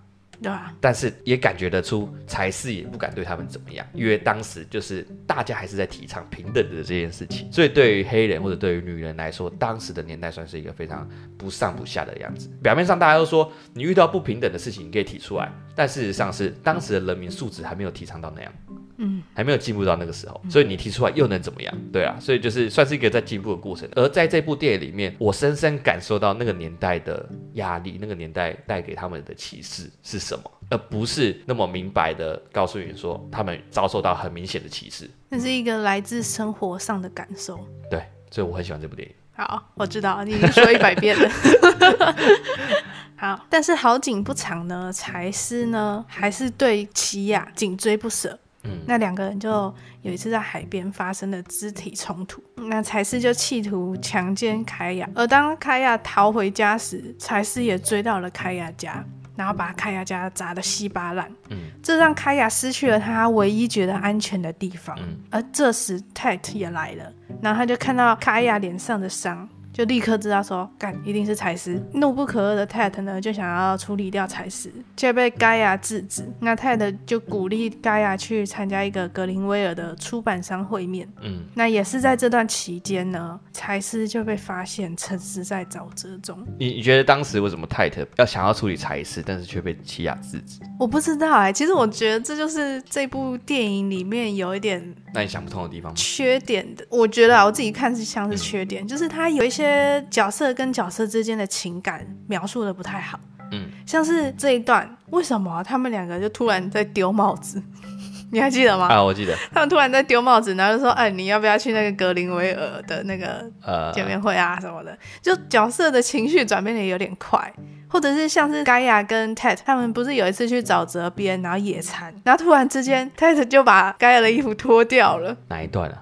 对啊，但是也感觉得出，才是也不敢对他们怎么样，因为当时就是大家还是在提倡平等的这件事情，所以对于黑人或者对于女人来说，当时的年代算是一个非常不上不下的样子。表面上大家都说你遇到不平等的事情，你可以提出来，但事实上是当时的人民素质还没有提倡到那样。嗯，还没有进步到那个时候，所以你提出来又能怎么样？对啊，所以就是算是一个在进步的过程。而在这部电影里面，我深深感受到那个年代的压力，那个年代带给他们的歧视是什么，而不是那么明白的告诉你说他们遭受到很明显的歧视。那是一个来自生活上的感受。对，所以我很喜欢这部电影。好，我知道你已经说一百遍了。好，但是好景不长呢，柴斯呢还是对奇亚紧追不舍。嗯，那两个人就有一次在海边发生了肢体冲突，那柴斯就企图强奸凯亚，而当凯亚逃回家时，柴斯也追到了凯亚家，然后把凯亚家砸得稀巴烂。嗯，这让凯亚失去了他唯一觉得安全的地方。嗯，而这时 Ted 也来了，然后他就看到凯亚脸上的伤。就立刻知道说，干一定是柴斯。怒不可遏的 Ted 呢，就想要处理掉柴斯，却被盖亚制止。那 Ted 就鼓励盖亚去参加一个格林威尔的出版商会面。嗯，那也是在这段期间呢，柴斯就被发现沉尸在沼泽中。你你觉得当时为什么泰特要想要处理柴斯，但是却被琪亚制止？我不知道哎、欸，其实我觉得这就是这部电影里面有一点那你想不通的地方。缺点的，我觉得啊，我自己看是像是缺点，嗯、就是它有一些。些角色跟角色之间的情感描述的不太好，嗯，像是这一段，为什么他们两个就突然在丢帽子？你还记得吗？啊，我记得，他们突然在丢帽子，然后就说：“哎，你要不要去那个格林威尔的那个呃见面会啊什么的？”就角色的情绪转变的有点快，或者是像是盖亚跟 Ted 他们不是有一次去沼泽边然后野餐，然后突然之间 Ted 就把盖亚的衣服脱掉了，哪一段啊？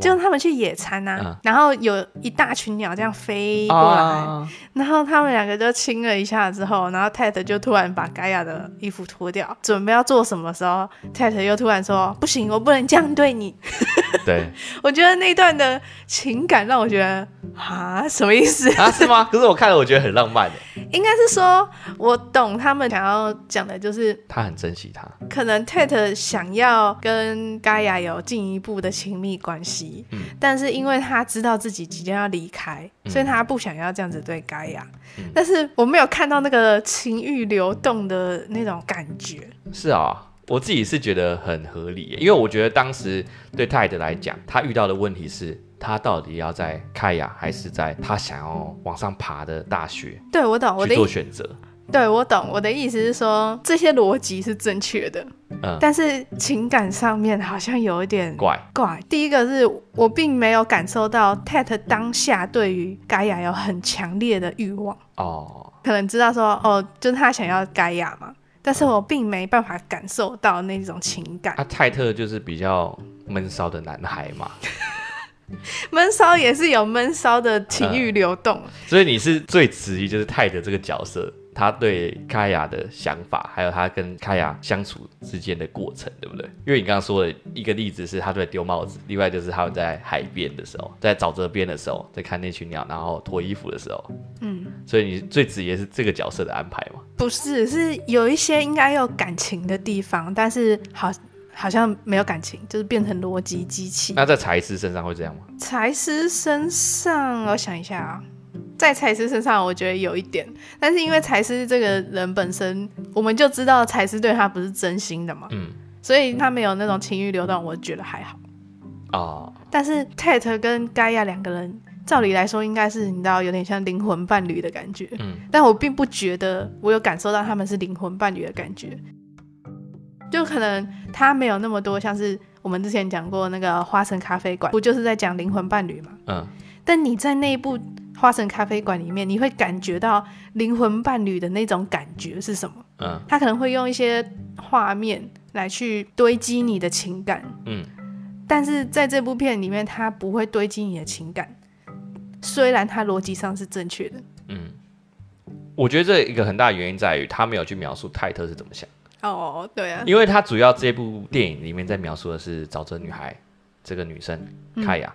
就他们去野餐呐、啊，嗯、然后有一大群鸟这样飞过来，啊、然后他们两个就亲了一下之后，然后泰特就突然把盖亚的衣服脱掉，准备要做什么时候泰特又突然说：“不行，我不能这样对你。”对，我觉得那段的情感让我觉得啊，什么意思啊？是吗？可是我看了，我觉得很浪漫。应该是说，我懂他们想要讲的，就是他很珍惜他。可能泰特想要跟盖亚有进一步的亲密关系，嗯，但是因为他知道自己即将要离开，嗯、所以他不想要这样子对盖亚。嗯、但是我没有看到那个情欲流动的那种感觉。是啊。我自己是觉得很合理，因为我觉得当时对泰德来讲，他遇到的问题是，他到底要在开亚，还是在他想要往上爬的大学？对，我懂，我的做选择。对，我懂，我的意思是说，这些逻辑是正确的，嗯，但是情感上面好像有一点怪怪。第一个是我并没有感受到泰特当下对于盖亚有很强烈的欲望哦，可能知道说哦，就是他想要盖亚嘛。但是我并没办法感受到那种情感。他、啊、泰特就是比较闷骚的男孩嘛，闷骚也是有闷骚的情欲流动、嗯。所以你是最质疑就是泰德这个角色他对开雅的想法，还有他跟开雅相处之间的过程，对不对？因为你刚刚说的一个例子是他在丢帽子，另外就是他们在海边的时候，在沼泽边的时候，在看那群鸟，然后脱衣服的时候，嗯，所以你最直接是这个角色的安排吗？不是，是有一些应该有感情的地方，但是好好像没有感情，就是变成逻辑机器。那在才师身上会这样吗？才师身上，我想一下啊。在才师身上，我觉得有一点，但是因为才师这个人本身，我们就知道才师对他不是真心的嘛，嗯，所以他没有那种情欲流动，我觉得还好。哦，但是 Tate 跟盖亚两个人，照理来说应该是你知道有点像灵魂伴侣的感觉，嗯，但我并不觉得我有感受到他们是灵魂伴侣的感觉，就可能他没有那么多像是我们之前讲过那个花神咖啡馆，不就是在讲灵魂伴侣嘛，嗯，但你在那一部。花神咖啡馆里面，你会感觉到灵魂伴侣的那种感觉是什么？嗯，他可能会用一些画面来去堆积你的情感，嗯，但是在这部片里面，他不会堆积你的情感，虽然他逻辑上是正确的，嗯，我觉得这一个很大的原因在于他没有去描述泰特是怎么想。哦，对啊，因为他主要这部电影里面在描述的是沼泽女孩。这个女生凯亚，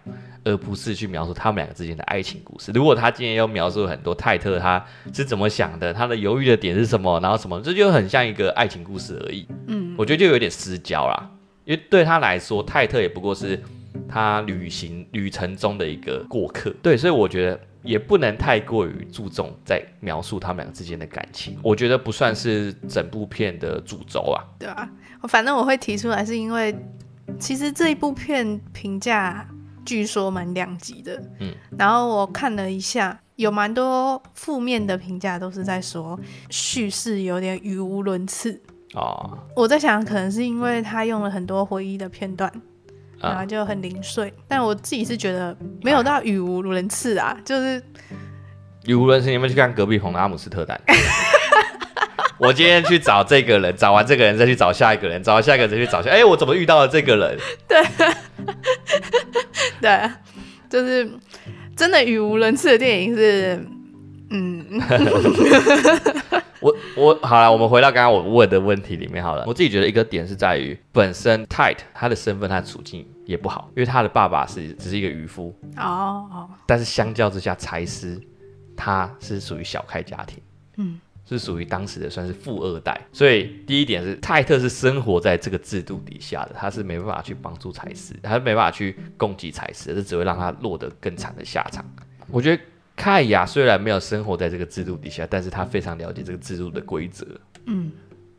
而不是去描述他们两个之间的爱情故事。如果他今天要描述很多泰特他是怎么想的，他的犹豫的点是什么，然后什么，这就很像一个爱情故事而已。嗯，我觉得就有点失焦啦，因为对他来说，泰特也不过是他旅行旅程中的一个过客。对，所以我觉得也不能太过于注重在描述他们俩之间的感情。我觉得不算是整部片的主轴啊。对啊，反正我会提出来是因为。其实这一部片评价据说蛮两极的，嗯，然后我看了一下，有蛮多负面的评价，都是在说叙事有点语无伦次哦。我在想，可能是因为他用了很多回忆的片段，然后就很零碎。啊、但我自己是觉得没有到语无伦次啊，就是语无伦次。你们去看隔壁棚的阿姆斯特丹。我今天去找这个人，找完这个人再去找下一个人，找完下一个人再去找下，哎、欸，我怎么遇到了这个人？对，对，就是真的语无伦次的电影是，嗯，我我好了，我们回到刚刚我问的问题里面好了。我自己觉得一个点是在于本身 Tate 他的身份他的处境也不好，因为他的爸爸是只是一个渔夫哦哦，但是相较之下，才师他是属于小开家庭，嗯。是属于当时的算是富二代，所以第一点是泰特是生活在这个制度底下的，他是没办法去帮助财师，他是没办法去供给财师，这只会让他落得更惨的下场。我觉得凯亚虽然没有生活在这个制度底下，但是他非常了解这个制度的规则，嗯，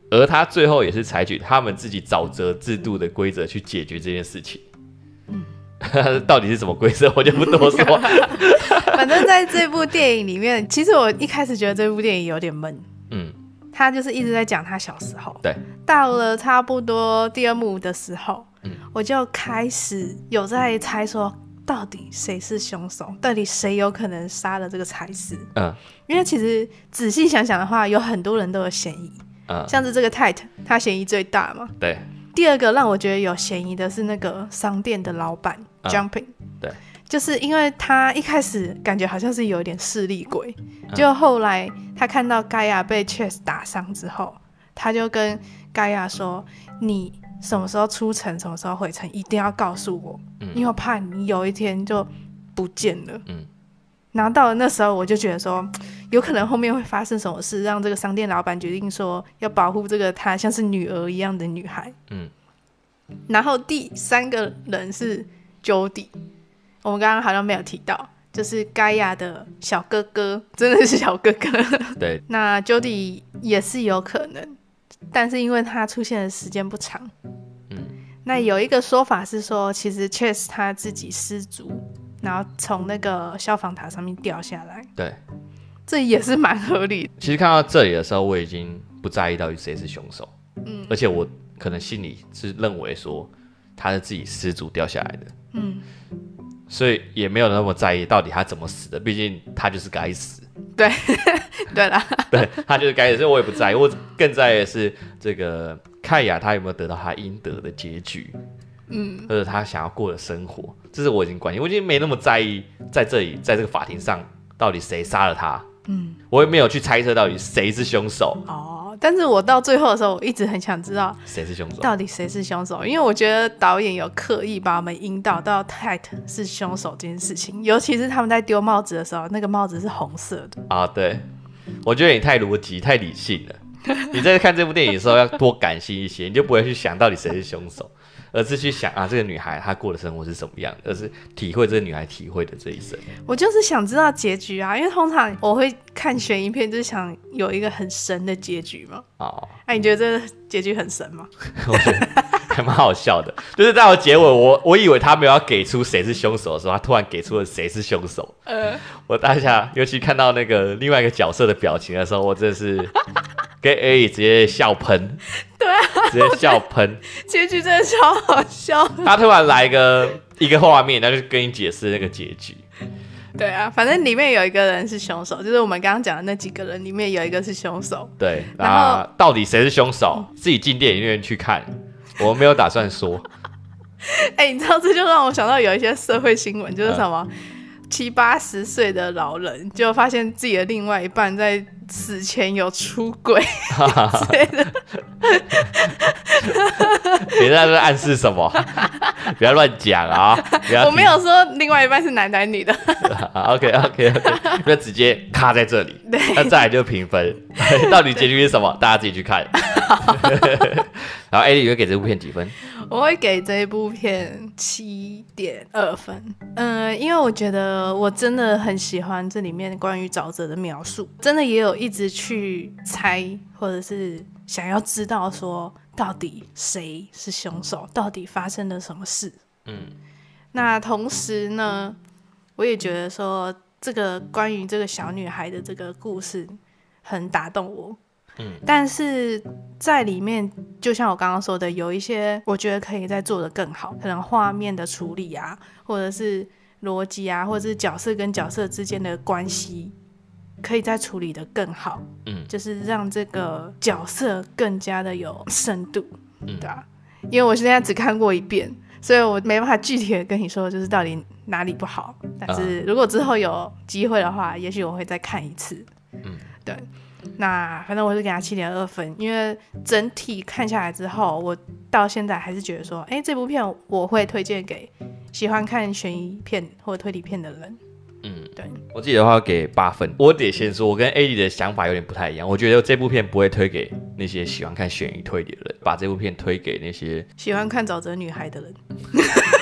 而他最后也是采取他们自己沼泽制度的规则去解决这件事情，嗯。到底是什么规则，我就不多说。反正在这部电影里面，其实我一开始觉得这部电影有点闷。嗯，他就是一直在讲他小时候。对。到了差不多第二幕的时候，嗯，我就开始有在猜说，到底谁是凶手？到底谁有可能杀了这个才斯？嗯。因为其实仔细想想的话，有很多人都有嫌疑。嗯。像是这个 Tate，他嫌疑最大嘛。对。第二个让我觉得有嫌疑的是那个商店的老板、嗯、Jumping，对，就是因为他一开始感觉好像是有一点势利鬼，就、嗯、后来他看到盖亚被 Chase 打伤之后，他就跟盖亚说：“你什么时候出城，什么时候回城，一定要告诉我，嗯、因为我怕你有一天就不见了。”嗯，然后到了那时候，我就觉得说。有可能后面会发生什么事，让这个商店老板决定说要保护这个她像是女儿一样的女孩。嗯，然后第三个人是 Jody，我们刚刚好像没有提到，就是盖亚的小哥哥，真的是小哥哥。对，那 Jody 也是有可能，但是因为他出现的时间不长。嗯，那有一个说法是说，其实 Chase 他自己失足，然后从那个消防塔上面掉下来。对。这也是蛮合理的。其实看到这里的时候，我已经不在意到底谁是凶手，嗯，而且我可能心里是认为说他是自己失足掉下来的，嗯，所以也没有那么在意到底他怎么死的，毕竟他就是该死。对，对啦，对，他就是该死，所以我也不在意。我更在意的是这个凯亚他有没有得到他应得的结局，嗯，或者他想要过的生活，这是我已经关心，我已经没那么在意在这里，在这个法庭上到底谁杀了他。嗯，我也没有去猜测到底谁是凶手。哦，但是我到最后的时候，我一直很想知道谁是凶手，到底谁是凶手？因为我觉得导演有刻意把我们引导到 Ted 是凶手这件事情，尤其是他们在丢帽子的时候，那个帽子是红色的。啊，对，我觉得你太逻辑、太理性了。你在看这部电影的时候要多感性一些，你就不会去想到底谁是凶手。而是去想啊，这个女孩她过的生活是什么样，而是体会这个女孩体会的这一生。我就是想知道结局啊，因为通常我会看悬疑片，就是想有一个很神的结局嘛。哦，哎、啊，你觉得这个结局很神吗？我觉得还蛮好笑的，就是到了结尾，我我以为他没有要给出谁是凶手的时候，他突然给出了谁是凶手。呃，我当下尤其看到那个另外一个角色的表情的时候，我真的是跟 A 直接笑喷。对啊，直接笑喷，结局真的超好笑。他突然来一个 一个画面，他就跟你解释那个结局。对啊，反正里面有一个人是凶手，就是我们刚刚讲的那几个人里面有一个是凶手。对，然后到底谁是凶手，自己进电影院去看。我们没有打算说。哎、欸，你知道这就让我想到有一些社会新闻，就是什么？嗯七八十岁的老人就发现自己的另外一半在死前有出轨之类的，别在这暗示什么？不要乱讲啊！我没有说另外一半是男的女的。OK OK OK，那直接卡在这里。那再来就评分，到底结局是什么？大家自己去看。然后 A 你会给这部片几分？我会给这一部片七点二分。嗯，因为我觉得我真的很喜欢这里面关于沼泽的描述，真的也有一直去猜，或者是想要知道说到底谁是凶手，到底发生了什么事。嗯，那同时呢，我也觉得说这个关于这个小女孩的这个故事很打动我。嗯，但是在里面，就像我刚刚说的，有一些我觉得可以再做的更好，可能画面的处理啊，或者是逻辑啊，或者是角色跟角色之间的关系，可以再处理的更好。嗯，就是让这个角色更加的有深度，嗯，对啊，因为我现在只看过一遍，所以我没办法具体的跟你说，就是到底哪里不好。但是如果之后有机会的话，也许我会再看一次。嗯，对。那反正我是给他七点二分，因为整体看下来之后，我到现在还是觉得说，哎、欸，这部片我会推荐给喜欢看悬疑片或者推理片的人。嗯，对，我自己的话给八分。我得先说，我跟 A 的想法有点不太一样。我觉得这部片不会推给那些喜欢看悬疑推理的人，把这部片推给那些喜欢看沼泽女孩的人。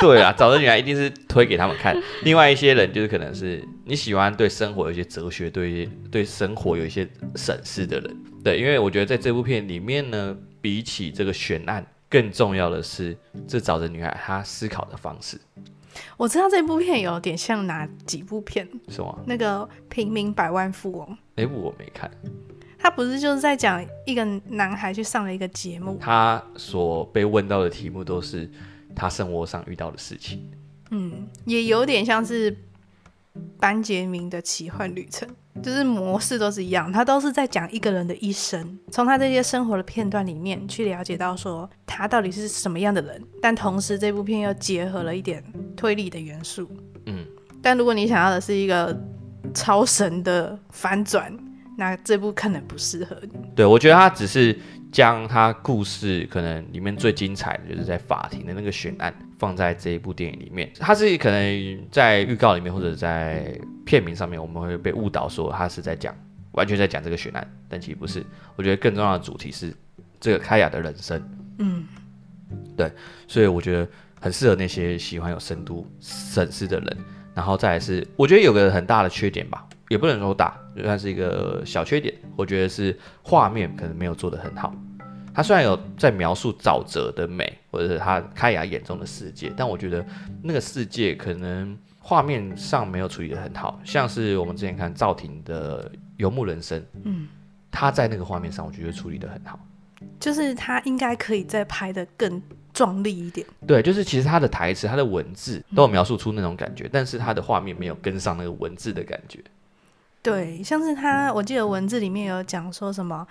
对啊，找的女孩一定是推给他们看。另外一些人就是可能是你喜欢对生活有一些哲学，对对生活有一些审视的人。对，因为我觉得在这部片里面呢，比起这个悬案，更重要的是这找的女孩她思考的方式。我知道这部片有点像哪几部片？什么？那个《平民百万富翁》。那部我没看。他不是就是在讲一个男孩去上了一个节目，他所被问到的题目都是。他生活上遇到的事情，嗯，也有点像是班杰明的奇幻旅程，就是模式都是一样，他都是在讲一个人的一生，从他这些生活的片段里面去了解到说他到底是什么样的人，但同时这部片又结合了一点推理的元素，嗯，但如果你想要的是一个超神的反转，那这部可能不适合你。对，我觉得他只是。将他故事可能里面最精彩的就是在法庭的那个悬案放在这一部电影里面，他是可能在预告里面或者在片名上面，我们会被误导说他是在讲完全在讲这个悬案，但其实不是。我觉得更重要的主题是这个开雅的人生。嗯，对，所以我觉得很适合那些喜欢有深度审视的人。然后再来是，我觉得有个很大的缺点吧。也不能说大，就算是一个小缺点。我觉得是画面可能没有做得很好。他虽然有在描述沼泽的美，或者是他开雅眼中的世界，但我觉得那个世界可能画面上没有处理得很好。像是我们之前看赵婷的《游牧人生》，嗯，他在那个画面上，我觉得处理得很好。就是他应该可以再拍得更壮丽一点。对，就是其实他的台词、他的文字都有描述出那种感觉，嗯，但是他的画面没有跟上那个文字的感觉。对，像是他，我记得文字里面有讲说什么，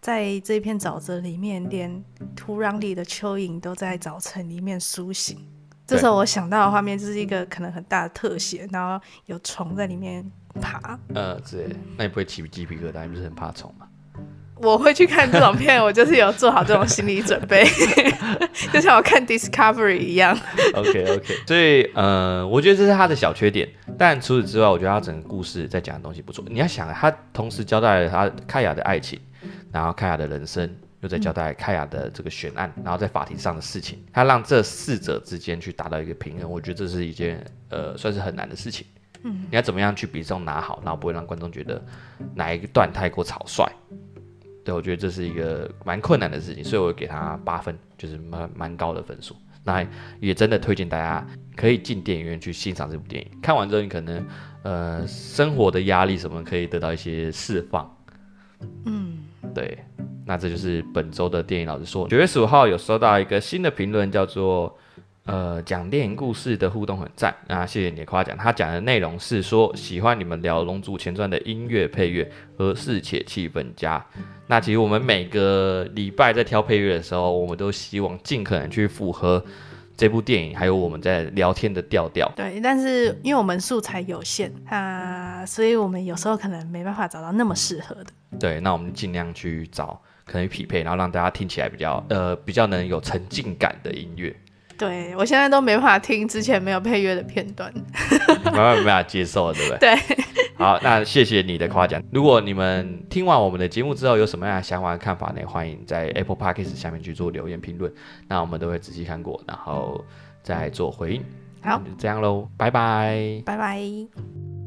在这片沼泽里面，连土壤里的蚯蚓都在早晨里面苏醒，这时候我想到的画面就是一个可能很大的特写，然后有虫在里面爬。呃，对，那你不会起鸡皮疙瘩？你不是很怕虫吗？我会去看这种片，我就是有做好这种心理准备，就像我看 Discovery 一样。OK OK，所以呃，我觉得这是他的小缺点，但除此之外，我觉得他整个故事在讲的东西不错。你要想，他同时交代了他凯雅的爱情，然后凯雅的人生，又在交代凯雅的这个悬案，然后在法庭上的事情，他让这四者之间去达到一个平衡，我觉得这是一件呃算是很难的事情。嗯，你要怎么样去比重拿好，然后不会让观众觉得哪一段太过草率。对，我觉得这是一个蛮困难的事情，所以我给他八分，就是蛮蛮高的分数。那也真的推荐大家可以进电影院去欣赏这部电影。看完之后，你可能呃生活的压力什么可以得到一些释放。嗯，对。那这就是本周的电影老师说。九月十五号有收到一个新的评论，叫做。呃，讲电影故事的互动很赞啊，谢谢你的夸奖。他讲的内容是说，喜欢你们聊《龙族前传》的音乐配乐合适且气氛佳。那其实我们每个礼拜在挑配乐的时候，我们都希望尽可能去符合这部电影，还有我们在聊天的调调。对，但是因为我们素材有限啊，所以我们有时候可能没办法找到那么适合的。对，那我们尽量去找可能匹配，然后让大家听起来比较呃比较能有沉浸感的音乐。对，我现在都没办法听之前没有配乐的片段，没办法接受，对不对？对。好，那谢谢你的夸奖。如果你们听完我们的节目之后有什么样的想法和看法呢？欢迎在 Apple Podcast 下面去做留言评论，那我们都会仔细看过，然后再做回应。好，就这样喽，拜拜，拜拜。